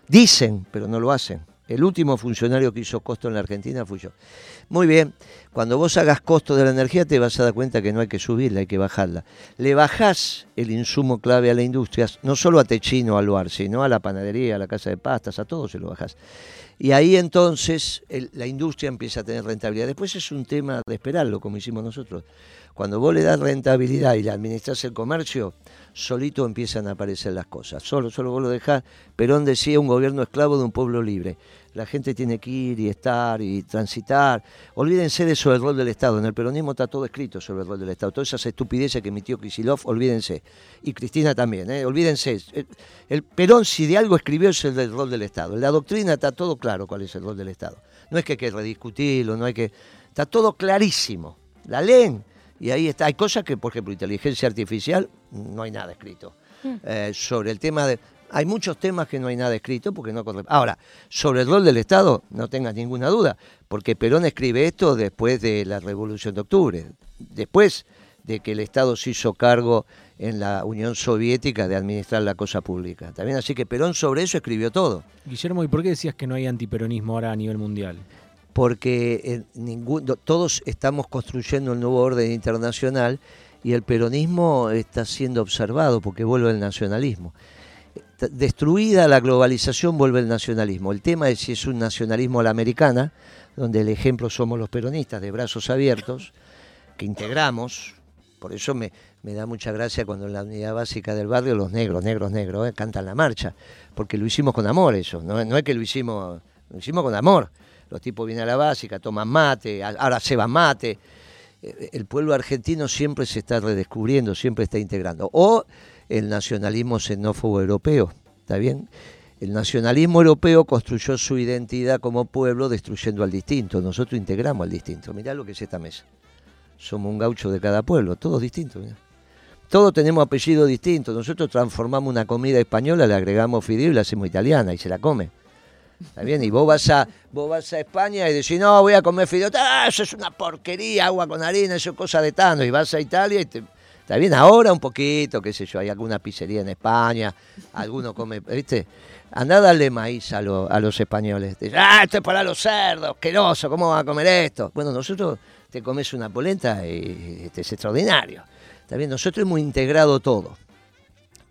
Dicen, pero no lo hacen. El último funcionario que hizo costo en la Argentina fui yo. Muy bien, cuando vos hagas costo de la energía te vas a dar cuenta que no hay que subirla, hay que bajarla. Le bajás el insumo clave a la industria, no solo a Techino, al lugar, sino a la panadería, a la casa de pastas, a todo se lo bajás. Y ahí entonces la industria empieza a tener rentabilidad. Después es un tema de esperarlo, como hicimos nosotros. Cuando vos le das rentabilidad y le administras el comercio, solito empiezan a aparecer las cosas. Solo, solo vos lo dejás. Perón decía un gobierno esclavo de un pueblo libre. La gente tiene que ir y estar y transitar. Olvídense de eso del rol del Estado. En el peronismo está todo escrito sobre el rol del Estado. Todas esas estupideces que emitió Kisilov, olvídense. Y Cristina también, ¿eh? olvídense. El, Perón, si de algo escribió, es el del rol del Estado. En la doctrina está todo claro cuál es el rol del Estado. No es que hay que rediscutirlo, no hay que. Está todo clarísimo. La leen y ahí está. Hay cosas que, por ejemplo, inteligencia artificial, no hay nada escrito. Mm. Eh, sobre el tema de. Hay muchos temas que no hay nada escrito porque no Ahora, sobre el rol del Estado, no tengas ninguna duda, porque Perón escribe esto después de la Revolución de Octubre, después de que el Estado se hizo cargo en la Unión Soviética de administrar la cosa pública. También así que Perón sobre eso escribió todo. Guillermo, ¿y por qué decías que no hay antiperonismo ahora a nivel mundial? Porque todos estamos construyendo un nuevo orden internacional y el peronismo está siendo observado porque vuelve el nacionalismo. Destruida la globalización vuelve el nacionalismo. El tema es si es un nacionalismo a la americana, donde el ejemplo somos los peronistas de brazos abiertos, que integramos, por eso me, da mucha gracia cuando en la unidad básica del barrio los negros, negros, negros, eh, cantan la marcha, porque lo hicimos con amor eso, no, no es que lo hicimos, lo hicimos con amor los tipos vienen a la básica, toman mate, ahora se van mate. Eh, el pueblo argentino siempre se está redescubriendo, siempre está integrando. O el nacionalismo xenófobo europeo, ¿está bien? El nacionalismo europeo construyó su identidad como pueblo destruyendo al distinto. Nosotros integramos al distinto. Mirá lo que es esta mesa. Somos un gaucho de cada pueblo, todos distintos. Todos tenemos apellidos distintos. Nosotros transformamos una comida española, le agregamos fideo y la hacemos italiana y se la come. ¿Está? Y vos vas a, vos vas a España y decís, no, voy a comer fideo. Ah, eso es una porquería, agua con harina, eso es cosa de tano. Y vas a Italia y te, Está bien, ahora un poquito, qué sé yo, hay alguna pizzería en España, alguno come, ¿viste? Andá a darle maíz a, a los españoles. ah, esto es para los cerdos, asqueroso, ¿cómo van a comer esto? Bueno, nosotros te comes una polenta y este es extraordinario. Está bien, nosotros hemos integrado todo.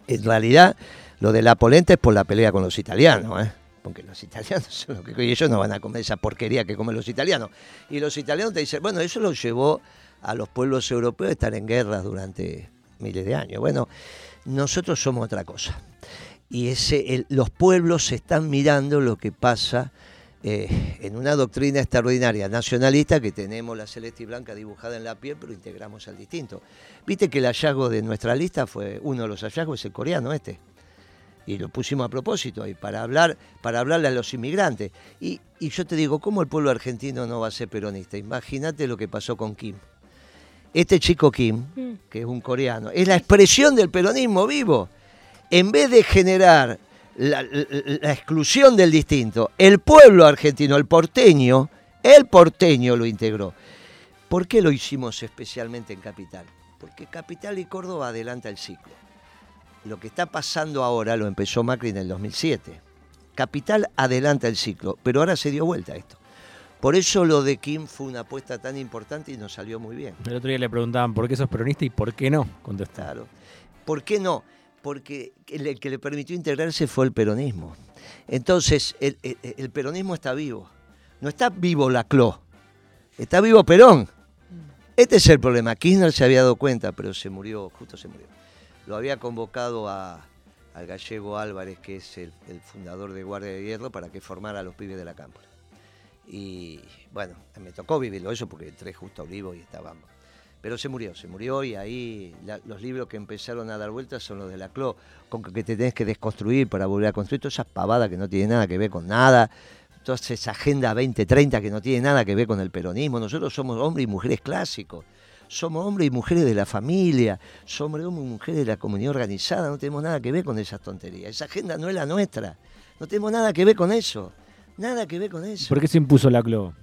En realidad, lo de la polenta es por la pelea con los italianos, ¿eh? Porque los italianos son lo que y ellos no van a comer esa porquería que comen los italianos. Y los italianos te dicen, bueno, eso lo llevó a los pueblos europeos a estar en guerras durante miles de años. Bueno, nosotros somos otra cosa. Y ese, los pueblos están mirando lo que pasa eh, en una doctrina extraordinaria nacionalista que tenemos la celeste y blanca dibujada en la piel, pero integramos al distinto. Viste que el hallazgo de nuestra lista fue, uno de los hallazgos es el coreano este y lo pusimos a propósito ahí, para hablar, para hablarle a los inmigrantes. Y, yo te digo, ¿cómo el pueblo argentino no va a ser peronista? Imagínate lo que pasó con Kim. Este chico Kim, mm. que es un coreano, es la expresión del peronismo vivo. En vez de generar la, la exclusión del distinto, el pueblo argentino, el porteño, el porteño lo integró. ¿Por qué lo hicimos especialmente en Capital? Porque Capital y Córdoba adelanta el ciclo lo que está pasando ahora lo empezó Macri en el 2007. Capital adelanta el ciclo, pero ahora se dio vuelta esto. Por eso lo de Kim fue una apuesta tan importante y nos salió muy bien. El otro día le preguntaban por qué sos peronista y por qué no, contestaron. ¿Por qué no? porque el, que le permitió integrarse fue el peronismo. Entonces, el, el peronismo está vivo. No está vivo la CLO, está vivo Perón. Este es el problema. Kirchner se había dado cuenta, pero se murió, justo se murió. Lo había convocado a, al gallego Álvarez, que es el, fundador de Guardia de Hierro, para que formara a los pibes de la cámpora. Y bueno, me tocó vivirlo eso porque entré justo a Olivo y estábamos. Pero se murió, se murió y ahí los libros que empezaron a dar vueltas son los de la CLO, con que te tenés que desconstruir para volver a construir, todas esas pavadas que no tienen nada que ver con nada, toda esa agenda 2030 que no tiene nada que ver con el peronismo. Nosotros somos hombres y mujeres clásicos, somos hombres y mujeres de la familia, somos hombres y mujeres de la comunidad organizada, no tenemos nada que ver con esas tonterías. Esa agenda no es la nuestra, no tenemos nada que ver con eso, nada que ver con eso. ¿Por qué se impuso la CLO?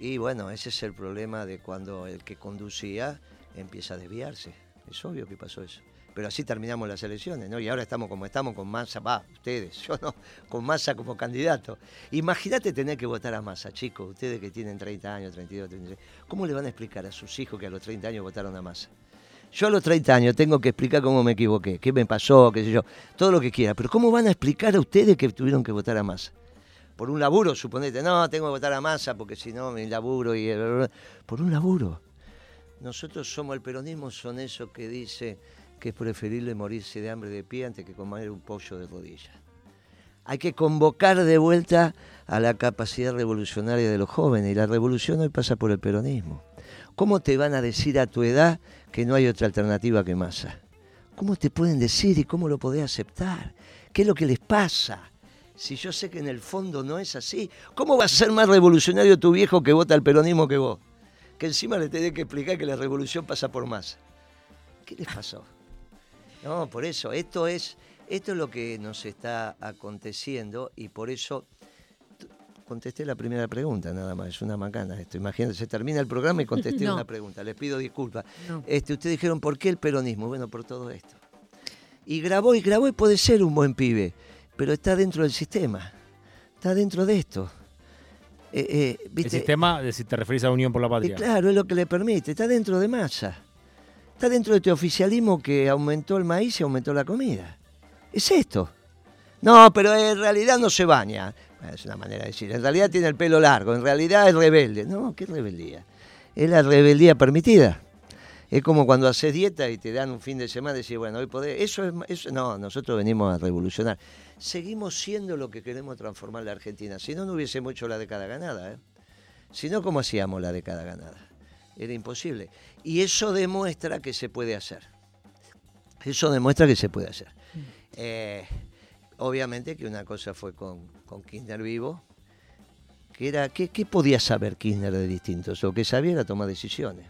Y bueno, ese es el problema de cuando el que conducía empieza a desviarse. Es obvio que pasó eso pero así terminamos las elecciones, ¿no? Y ahora estamos como estamos con Massa, va, ustedes, *laughs* yo no, con Massa como candidato. Imagínate tener que votar a Massa, chicos, ustedes que tienen 30 años, 32, 33, ¿cómo le van a explicar a sus hijos que a los 30 años votaron a Massa? Yo a los 30 años tengo que explicar cómo me equivoqué, qué me pasó, qué sé yo, todo lo que quiera, pero ¿cómo van a explicar a ustedes que tuvieron que votar a Massa? Por un laburo, suponete, no, tengo que votar a Massa porque si no, mi laburo y... Por un laburo. Nosotros somos el peronismo, son esos que dice que es preferible morirse de hambre de pie antes que comer un pollo de rodilla. Hay que convocar de vuelta a la capacidad revolucionaria de los jóvenes y la revolución hoy pasa por el peronismo. ¿Cómo te van a decir a tu edad que no hay otra alternativa que masa? ¿Cómo te pueden decir y cómo lo podés aceptar? ¿Qué es lo que les pasa? Si yo sé que en el fondo no es así, ¿cómo va a ser más revolucionario tu viejo que vota al peronismo que vos? Que encima le tenés que explicar que la revolución pasa por más. ¿Qué les pasó? No, por eso, esto es, esto es lo que nos está aconteciendo y por eso contesté la primera pregunta, nada más, es una macana esto. Imagínense, se termina el programa y contesté *laughs* una pregunta, les pido disculpas. Este, ustedes dijeron, ¿por qué el peronismo? Bueno, por todo esto. Y grabó y grabó y puede ser un buen pibe, pero está dentro del sistema, está dentro de esto. Eh, eh, el sistema, si te referís a Unión por la Patria. claro, es lo que le permite, está dentro de masa. Está dentro de este oficialismo que aumentó el maíz y aumentó la comida. Es esto. No, pero en realidad no se baña. Es una manera de decir. En realidad tiene el pelo largo. En realidad es rebelde. No, ¿qué rebeldía? Es la rebeldía permitida. Es como cuando haces dieta y te dan un fin de semana y decís, bueno, hoy podés. Eso es. Eso... No, nosotros venimos a revolucionar. Seguimos siendo lo que queremos transformar la Argentina. Si no, no hubiésemos hecho la década ganada. ¿eh? Si no, ¿cómo hacíamos la década ganada? Era imposible. Y eso demuestra que se puede hacer. Eso demuestra que se puede hacer. Mm. Eh, obviamente que una cosa fue con, con Kirchner vivo, que era, ¿qué, podía saber Kirchner de distintos? Lo que sabía era tomar decisiones.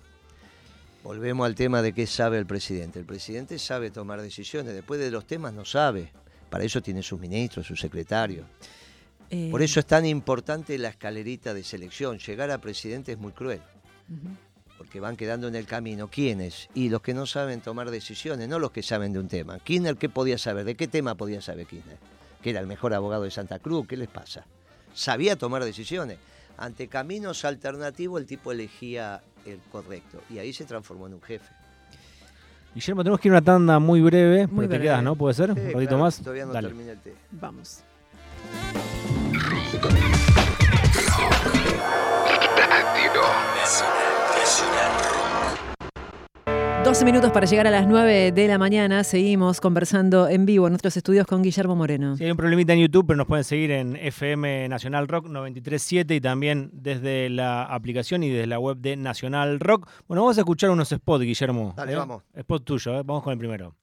Volvemos al tema de qué sabe el presidente. El presidente sabe tomar decisiones, después de los temas no sabe. Para eso tiene sus ministros, sus secretarios. Por eh. eso es tan importante la escalerita de selección. Llegar a presidente es muy cruel porque van quedando en el camino. ¿Quiénes? Y los que no saben tomar decisiones, no los que saben de un tema. Kirchner, ¿qué podía saber? ¿De qué tema podía saber Kirchner? Que era el mejor abogado de Santa Cruz, ¿qué les pasa? Sabía tomar decisiones. Ante caminos alternativos el tipo elegía el correcto y ahí se transformó en un jefe. Guillermo, tenemos que ir a una tanda muy breve, muy te quedas, ¿no? ¿Puede ser? ¿Un ratito más? Todavía no termina el té. Vamos. 12 minutos para llegar a las 9 de la mañana. Seguimos conversando en vivo en nuestros estudios con Guillermo Moreno. Sí, hay un problemita en YouTube, pero nos pueden seguir en FM Nacional Rock 937 y también desde la aplicación y desde la web de Nacional Rock. Bueno, vamos a escuchar unos spots, Guillermo. Dale, ¿eh? vamos. Spot tuyo, ¿eh? vamos con el primero.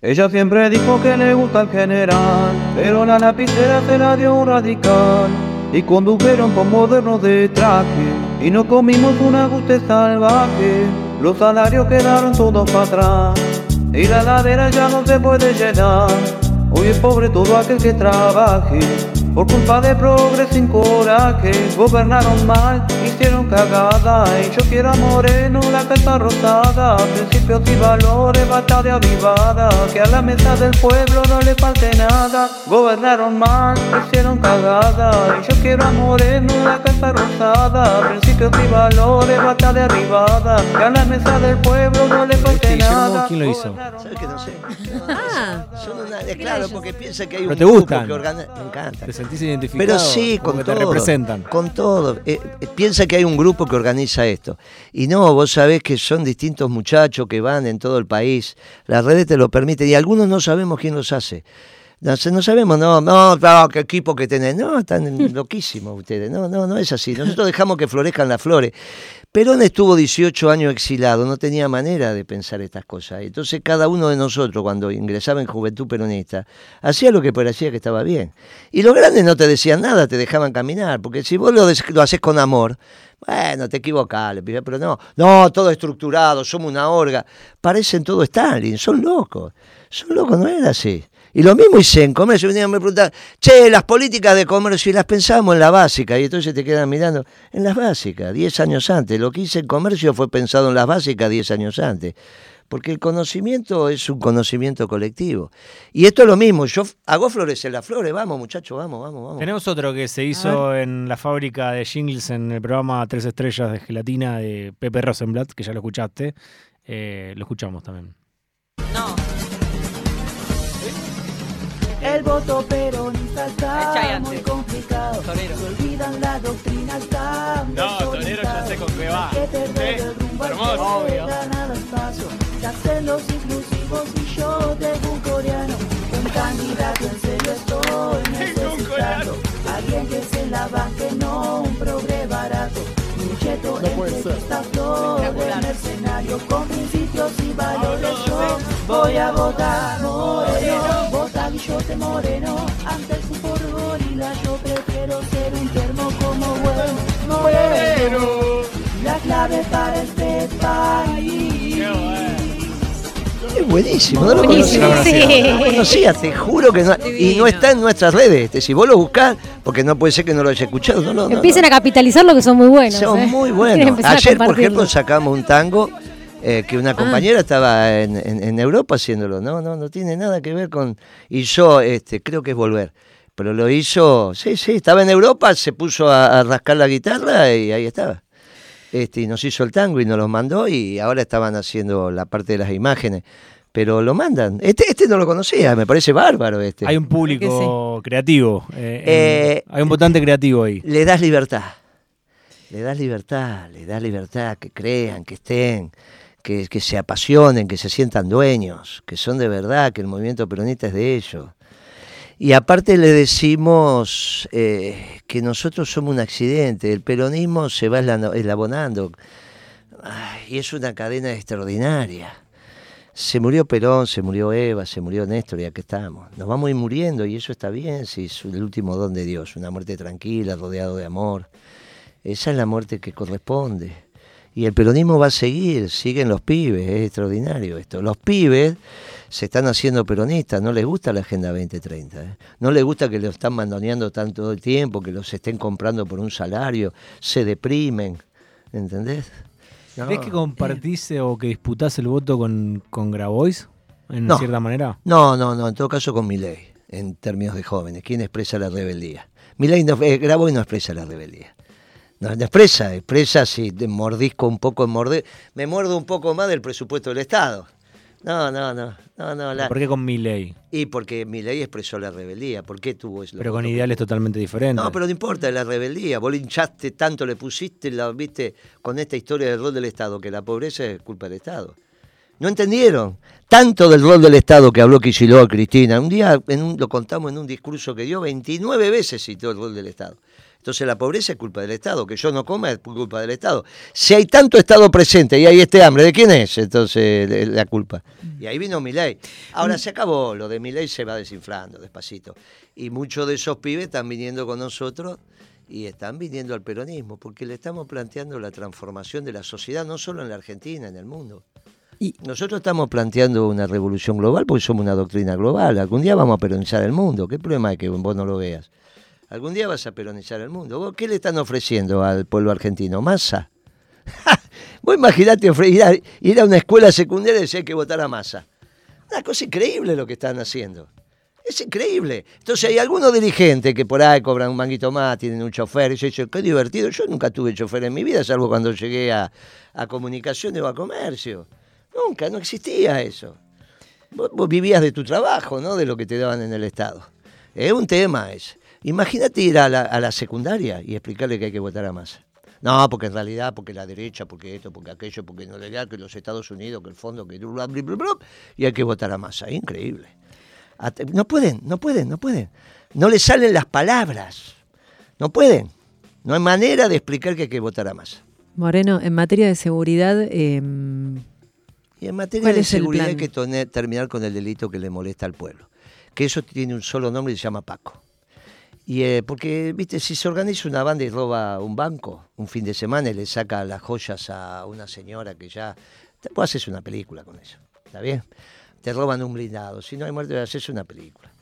Ella siempre dijo que le gusta el general, pero la lapicera se la dio un radical. Y condujeron por modernos de traje, y no comimos un ajuste salvaje. Los salarios quedaron todos para atrás y la ladera ya no se puede llenar. Hoy es pobre todo aquel que trabaje Por culpa de progres sin coraje, gobernaron mal, hicieron cagada. Y yo quiero a Moreno, la casa rosada, principios y valores, batalla avivada. Que a la mesa del pueblo no le falte nada. Gobernaron mal, hicieron cagada. Y yo quiero a Moreno, la casa rosada, principios y valores, batalla arribada. Que a la mesa del pueblo no le falte Este nada. ¿quién lo hizo? ¿Sabes que no sé? Ah. Son una- claro, porque piensa que hay Pero un te grupo gustan. que organiza. Me encanta. ¿Te sentís identificado? Pero sí, con todo. te representan. Con todo. Eh, eh, piensa que hay un grupo que organiza esto. Y no, vos sabés que son distintos muchachos que van en todo el país. Las redes te lo permiten y algunos no sabemos quién los hace. No, no sabemos, no, no, no, qué equipo que tenés. No, están *laughs* loquísimos ustedes. No, no, no es así. Nosotros dejamos que florezcan las flores. Perón estuvo 18 años exilado, no tenía manera de pensar estas cosas. Entonces cada uno de nosotros, cuando ingresaba en Juventud Peronista, hacía lo que parecía que estaba bien. Y los grandes no te decían nada, te dejaban caminar, porque si vos lo, haces con amor, bueno, te equivocás, pero no, no, todo estructurado, somos una orga. Parecen todo Stalin, son locos. Son locos, no era así. Y lo mismo hice en comercio, venían a me preguntar, che, las políticas de comercio, y las pensamos en la básica, y entonces te quedan mirando, en las básicas, 10 años antes. Lo que hice en comercio fue pensado en las básicas 10 años antes. Porque el conocimiento es un conocimiento colectivo. Y esto es lo mismo, yo hago florecer las flores, vamos muchachos, vamos, vamos, vamos. Tenemos otro que se hizo en la fábrica de jingles en el programa Tres Estrellas de Gelatina de Pepe Rosenblatt, que ya lo escuchaste. Eh, lo escuchamos también. El voto peronista está muy complicado. Torero. Se olvidan la doctrina, está No, Torero ya sé con qué va. Que perder Sí, el rumbo, hermoso. Obvio. ganar espacio. Se hacen los inclusivos y yo tengo un coreano. Un candidato en serio estoy necesitando. Alguien que se la banque, no un progre barato. Un cheto entre estas flores, mercenario con principios y valores. Yo voy a votar moreno, vota Guillote Moreno. Ante el fútbol gorila yo prefiero ser un termo como buen moreno. La clave para este país. Es buenísimo, no lo Buenísimo, conocía. sí. No lo conocía, te juro que no. Y no está en nuestras redes. Este, Si vos lo buscás, porque no puede ser que no lo hayas escuchado. No, no, no, Empiecen a capitalizar lo que son muy buenos. Son ¿eh? muy *laughs* buenos. Ayer, por ejemplo, sacamos un tango eh, que Ah. una compañera estaba en, en- en Europa haciéndolo. No, no, no tiene nada que ver con. Y yo este, creo que es volver. Pero lo hizo, sí, sí, estaba en Europa, se puso a, a rascar la guitarra y ahí estaba. Este, y nos hizo el tango y nos lo mandó y ahora estaban haciendo la parte de las imágenes. Pero lo mandan. Este, este no lo conocía, me parece bárbaro este. Hay un público creativo. eh, Eh, hay un votante creativo ahí. le das libertad. Le das libertad, le das libertad, que crean, que estén, que, que se apasionen, que se sientan dueños, que son de verdad, que el movimiento peronista es de ellos. Y aparte le decimos eh, que nosotros somos un accidente, el peronismo se va eslabonando y es una cadena extraordinaria. Se murió Perón, se murió Eva, se murió Néstor y aquí estamos. Nos vamos a ir muriendo y eso está bien, si es el último don de Dios, una muerte tranquila, rodeado de amor. Esa es la muerte que corresponde. Y el peronismo va a seguir, siguen los pibes, es extraordinario esto. Los pibes se están haciendo peronistas, no les gusta la Agenda 2030, ¿eh? no les gusta que lo están mandoneando tanto el tiempo, que los estén comprando por un salario, se deprimen, ¿entendés? No. ¿Ves que compartís eh, o que disputás el voto con, con Grabois? En No. cierta manera. No, no, no, en todo caso con Milei, en términos de jóvenes. ¿Quién expresa la rebeldía? Milei no, eh, Grabois no expresa la rebeldía. No, no expresa, expresa si te mordisco un poco. Me muerdo un poco más del presupuesto del Estado. No, no, no, no, no. la- ¿Por qué con Milei? Y porque Milei expresó la rebeldía. ¿Por qué tuvo eso? Pero con ideales totalmente diferentes. No, pero no importa, la rebeldía. Vos hinchaste tanto, le pusiste, la viste con esta historia del rol del Estado, que la pobreza es culpa del Estado. No entendieron. Tanto del rol del Estado que habló Kicillof, Cristina. Un día en un- lo contamos en un discurso que dio 29 veces citó el rol del Estado. Entonces la pobreza es culpa del Estado, que yo no coma es culpa del Estado. Si hay tanto Estado presente y hay este hambre, ¿de quién es entonces la culpa? Y ahí vino Milei. Ahora se acabó, lo de Milei se va desinflando despacito. Y muchos de esos pibes están viniendo con nosotros y están viniendo al peronismo, porque le estamos planteando la transformación de la sociedad, no solo en la Argentina, en el mundo. Y- Nosotros estamos planteando una revolución global porque somos una doctrina global. Algún día vamos a peronizar el mundo. ¿Qué problema hay que vos no lo veas? Algún día vas a peronizar el mundo. ¿Vos qué le están ofreciendo al pueblo argentino? Masa. *laughs* Vos imaginate ir ir a una escuela secundaria y decir que votar a masa. Una cosa increíble lo que están haciendo. Es increíble. Entonces hay algunos dirigentes que por ahí cobran un manguito más, tienen un chofer, y yo digo, qué divertido. Yo nunca tuve chofer en mi vida, salvo cuando llegué a, a comunicaciones o a comercio. Nunca, no existía eso. Vos, vivías de tu trabajo, no de lo que te daban en el Estado. Es un tema ese. Imagínate ir a la, a la secundaria y explicarle que hay que votar a Massa. No, porque en realidad, porque la derecha, porque esto, porque aquello, porque no legal, que los Estados Unidos, que el fondo, que bla, bla, bla, y hay que votar a Massa. Increíble. No pueden, no pueden, no pueden. No les salen las palabras. No pueden. No hay manera de explicar que hay que votar a Massa. Moreno, en materia de seguridad, eh, Y en materia ¿Cuál de seguridad hay que terminar con el delito que le molesta al pueblo. Que eso tiene un solo nombre y se llama Paco. Y eh, porque, viste, si se organiza una banda y roba un banco un fin de semana y le saca las joyas a una señora que ya. Puedes hacer una película con eso. ¿Está bien? Te roban un blindado. Si no hay muerte, haces una película.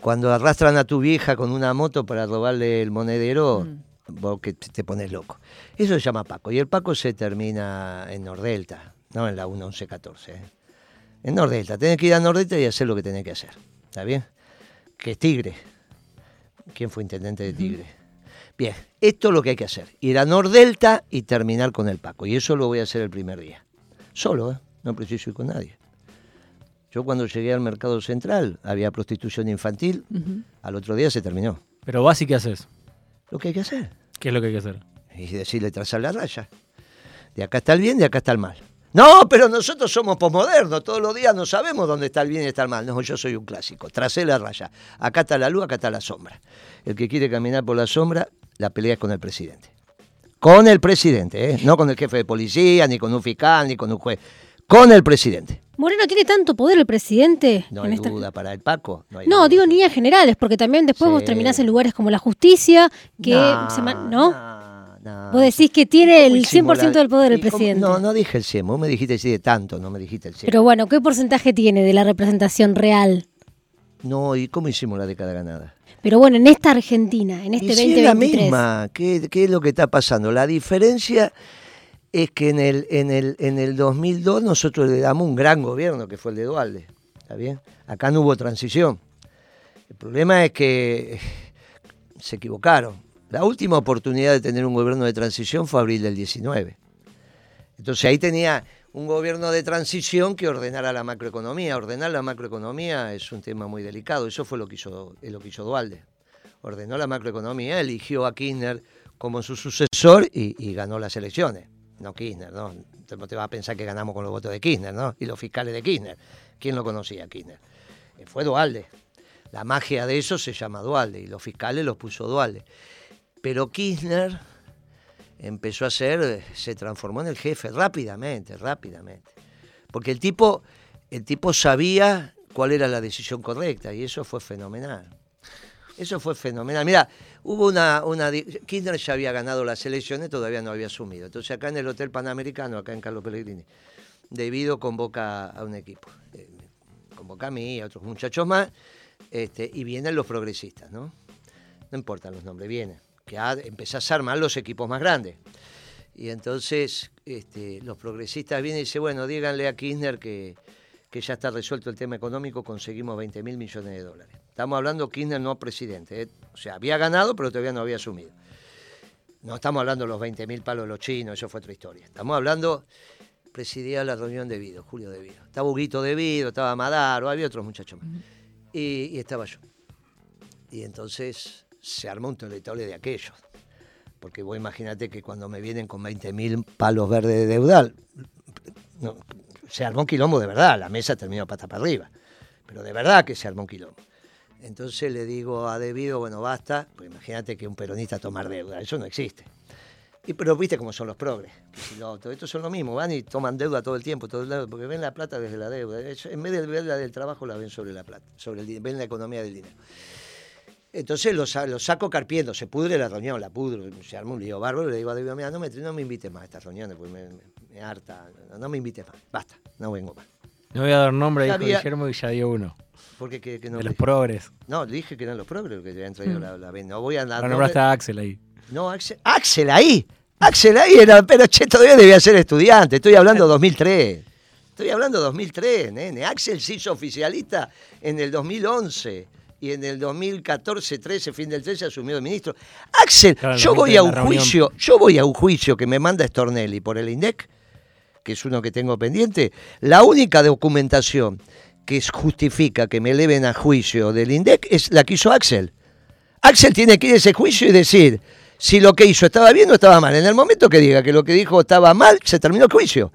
Cuando arrastran a tu vieja con una moto para robarle el monedero, vos que te te pones loco. Eso se llama Paco. Y el Paco se termina en Nordelta, no en la 1114. ¿eh? En Nordelta. Tenés que ir a Nordelta y hacer lo que tenés que hacer. ¿Está bien? Que es Tigre. ¿Quién fue intendente de Tigre? Bien, esto es lo que hay que hacer. Ir a Nordelta y terminar con el Paco. Y eso lo voy a hacer el primer día. Solo, ¿eh? No preciso ir con nadie. Yo cuando llegué al mercado central había prostitución infantil. Al otro día se terminó. Pero vas y qué haces. Lo que hay que hacer. ¿Qué es lo que hay que hacer? Y decirle trazar la raya. De acá está el bien, de acá está el mal. No, pero nosotros somos posmodernos, todos los días no sabemos dónde está el bien y está el mal. No, yo soy un clásico. Tracé la raya. Acá está la luz, acá está la sombra. El que quiere caminar por la sombra, la pelea es con el presidente. Con el presidente, ¿eh? no con el jefe de policía, ni con un fiscal, ni con un juez. Con el presidente. Moreno tiene tanto poder el presidente. No en hay esta- duda para el Paco. No, hay No, duda. digo en líneas generales, porque también después vos terminás en lugares como la justicia, que No, se ma- ¿no? no, no. Vos decís que tiene ¿Cómo el hicimos 100% la- del poder el presidente. No, no dije el 100, vos me dijiste sí de tanto, no me dijiste el 100. Pero bueno, ¿qué porcentaje tiene de la representación real? No, ¿y cómo hicimos la década ganada? Pero bueno, en esta Argentina, en este y sí es la 2023. misma, ¿Qué, qué es lo que está pasando? La diferencia es que en el, en, el, en el 2002 nosotros le damos un gran gobierno, que fue el de Dualde, ¿está bien? Acá no hubo transición. El problema es que se equivocaron. La última oportunidad de tener un gobierno de transición fue abril del 19. Entonces ahí tenía un gobierno de transición que ordenara la macroeconomía. Ordenar la macroeconomía es un tema muy delicado. Eso fue lo que hizo, lo que hizo Dualde. Ordenó la macroeconomía, eligió a Kirchner como su sucesor y, ganó las elecciones. No Kirchner, ¿no? Te, te vas a pensar que ganamos con los votos de Kirchner, ¿no? Y los fiscales de Kirchner. ¿Quién lo conocía Kirchner? Eh, Fue Dualde. La magia de eso se llama Dualde y los fiscales los puso Dualde. Pero Kirchner empezó a ser, eh, se transformó en el jefe rápidamente, rápidamente. Porque el tipo, el tipo sabía cuál era la decisión correcta y eso fue fenomenal. Eso fue fenomenal. Mira, hubo una, una. Kirchner ya había ganado las elecciones, todavía no había asumido. Entonces, acá en el Hotel Panamericano, acá en Carlos Pellegrini, Debido convoca a un equipo. Eh, convoca a mí y a otros muchachos más, este, y vienen los progresistas, ¿no? No importan los nombres, vienen. Que ha, empezás a armar los equipos más grandes. Y entonces este, los progresistas vienen y dicen, bueno, díganle a Kirchner que, que ya está resuelto el tema económico, conseguimos 20 mil millones de dólares. Estamos hablando Kirchner no presidente, ¿eh? o sea, había ganado, pero todavía no había asumido. No estamos hablando de los 20 mil palos de los chinos, eso fue otra historia. Estamos hablando, presidía la reunión de Vido, Julio de Vido. Estaba Huguito de Vido, estaba Madaro, había otros muchachos más. Y, y estaba yo. Y entonces se armó un toletole de aquellos. Porque vos imagínate que cuando me vienen con 20 mil palos verdes de deudal, no, se armó un quilombo de verdad, la mesa terminó pata para arriba. Pero de verdad que se armó un quilombo. Entonces le digo a Debido, bueno, basta, pues imagínate que un peronista tomar deuda, eso no existe. Y pero viste cómo son los progres. estos son lo mismo, van y toman deuda todo el tiempo, todo el porque ven la plata desde la deuda. En vez de ver la del trabajo, la ven sobre la plata, sobre el, ven la economía del dinero. Entonces lo, sa- lo saco carpiendo, se pudre la reunión, la pudro, se arma un lío bárbaro, le digo a Debido, mira, no me, no me invites más a estas reuniones, porque me, me- me harta, no, no me invites más, basta, no vengo más. No voy a dar nombre, dijo había- Guillermo y ya dio uno. Porque que, que no, de los dije- progres. no, dije que eran los progres que habían traído Mm. la, la No voy a dar nombre- nombraste a Axel ahí. No, Axel, Axel ahí. Axel ahí era, pero che, todavía debía ser estudiante. Estoy hablando *laughs* 2003. Estoy hablando 2003, nene. Axel se hizo oficialista en el 2011 y en el 2014, 13, fin del 13 asumió de ministro. Axel, Claro, yo 2003 voy a un reunión. juicio, yo voy a un juicio que me manda Stornelli por el INDEC, que es uno que tengo pendiente. La única documentación que justifica que me eleven a juicio del INDEC es la que hizo Axel. Axel tiene que ir a ese juicio y decir si lo que hizo estaba bien o estaba mal. En el momento que diga que lo que dijo estaba mal, se terminó el juicio.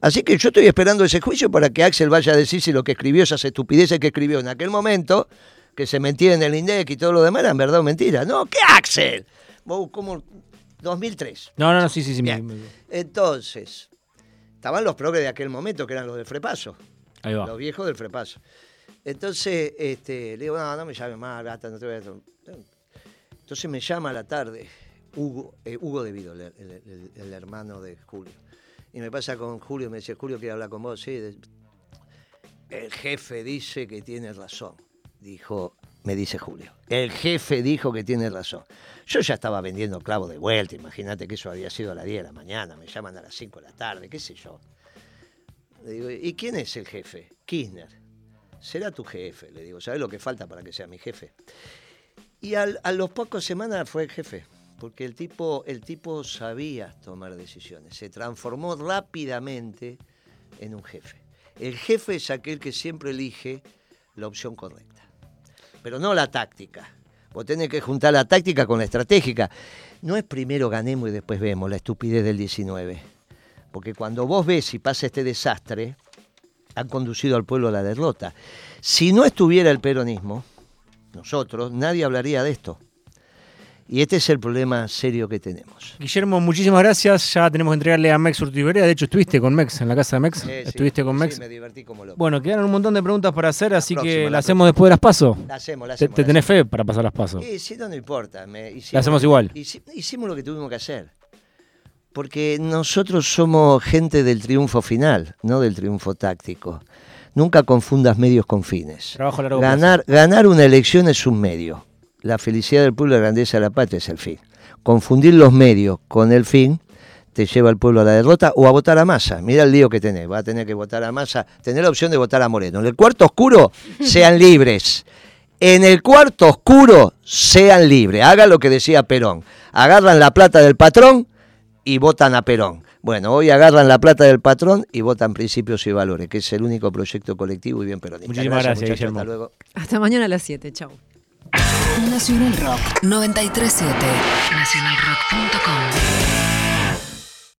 Así que yo estoy esperando ese juicio para que Axel vaya a decir si lo que escribió, esas estupideces que escribió en aquel momento, que se mentía en el INDEC y todo lo demás, eran verdad o mentira. No, ¿qué Axel? Vos, como 2003. No, no, no, sí, sí, sí. me- me- Entonces, estaban los progres de aquel momento, que eran los del Frepaso. ahí va. Los viejos del frepaso. Entonces, este, le digo, no, no me llames más, gata, no te voy a... Entonces me llama a la tarde Hugo, eh, Hugo De Vido, el, el- el- el hermano de Julio. Y me pasa con Julio, me dice, Julio quiere hablar con vos. Sí, de- el jefe dice que tiene razón, dijo, me dice Julio. El jefe dijo que tiene razón. Yo ya estaba vendiendo clavo de vuelta, imagínate que eso había sido a las 10 de la mañana, me llaman a las 5 de la tarde, qué sé yo. Le digo, ¿y quién es el jefe? Kirchner. Será tu jefe, le digo, ¿sabes lo que falta para que sea mi jefe? Y a los pocos semanas fue el jefe, porque el tipo, el tipo sabía tomar decisiones, se transformó rápidamente en un jefe. El jefe es aquel que siempre elige la opción correcta, pero no la táctica. Vos tenés que juntar la táctica con la estratégica. No es primero ganemos y después vemos la estupidez del 19. Porque cuando vos ves y pasa este desastre, han conducido al pueblo a la derrota. Si no estuviera el peronismo, nosotros, nadie hablaría de esto. Y este es el problema serio que tenemos. Guillermo, muchísimas gracias. Ya tenemos que entregarle a Mex Urtiberea. De hecho, estuviste con Mex en la casa de Mex. Sí, sí, estuviste con sí, Mex. me divertí como loco. Bueno, quedaron un montón de preguntas para hacer, así próxima, que la la hacemos después de las pasos. La hacemos, la Te, hacemos. te la tenés hacemos. fe para pasar las pasos. Sí, sí, no, no importa. me- hicimos, La hacemos igual. hici- hicimos lo que tuvimos que hacer. Porque nosotros somos gente del triunfo final, no del triunfo táctico. Nunca confundas medios con fines. Trabajo largo Ganar, ganar una elección es un medio. La felicidad del pueblo la grandeza de la patria es el fin. Confundir los medios con el fin te lleva al pueblo a la derrota o a votar a masa. Mira el lío que tenés. Va a tener que votar a masa. Tener la opción de votar a Moreno. En el cuarto oscuro, *laughs* sean libres. En el cuarto oscuro, sean libres. Hagan lo que decía Perón. Agarran la plata del patrón y votan a Perón. Bueno, hoy agarran la plata del patrón y votan principios y valores, que es el único proyecto colectivo y bien peronista. Muchísimas gracias, muchachos. Guillermo. Hasta luego. Hasta mañana a las 7. Chau. Nacional Rock 937. Nacionalrock.com.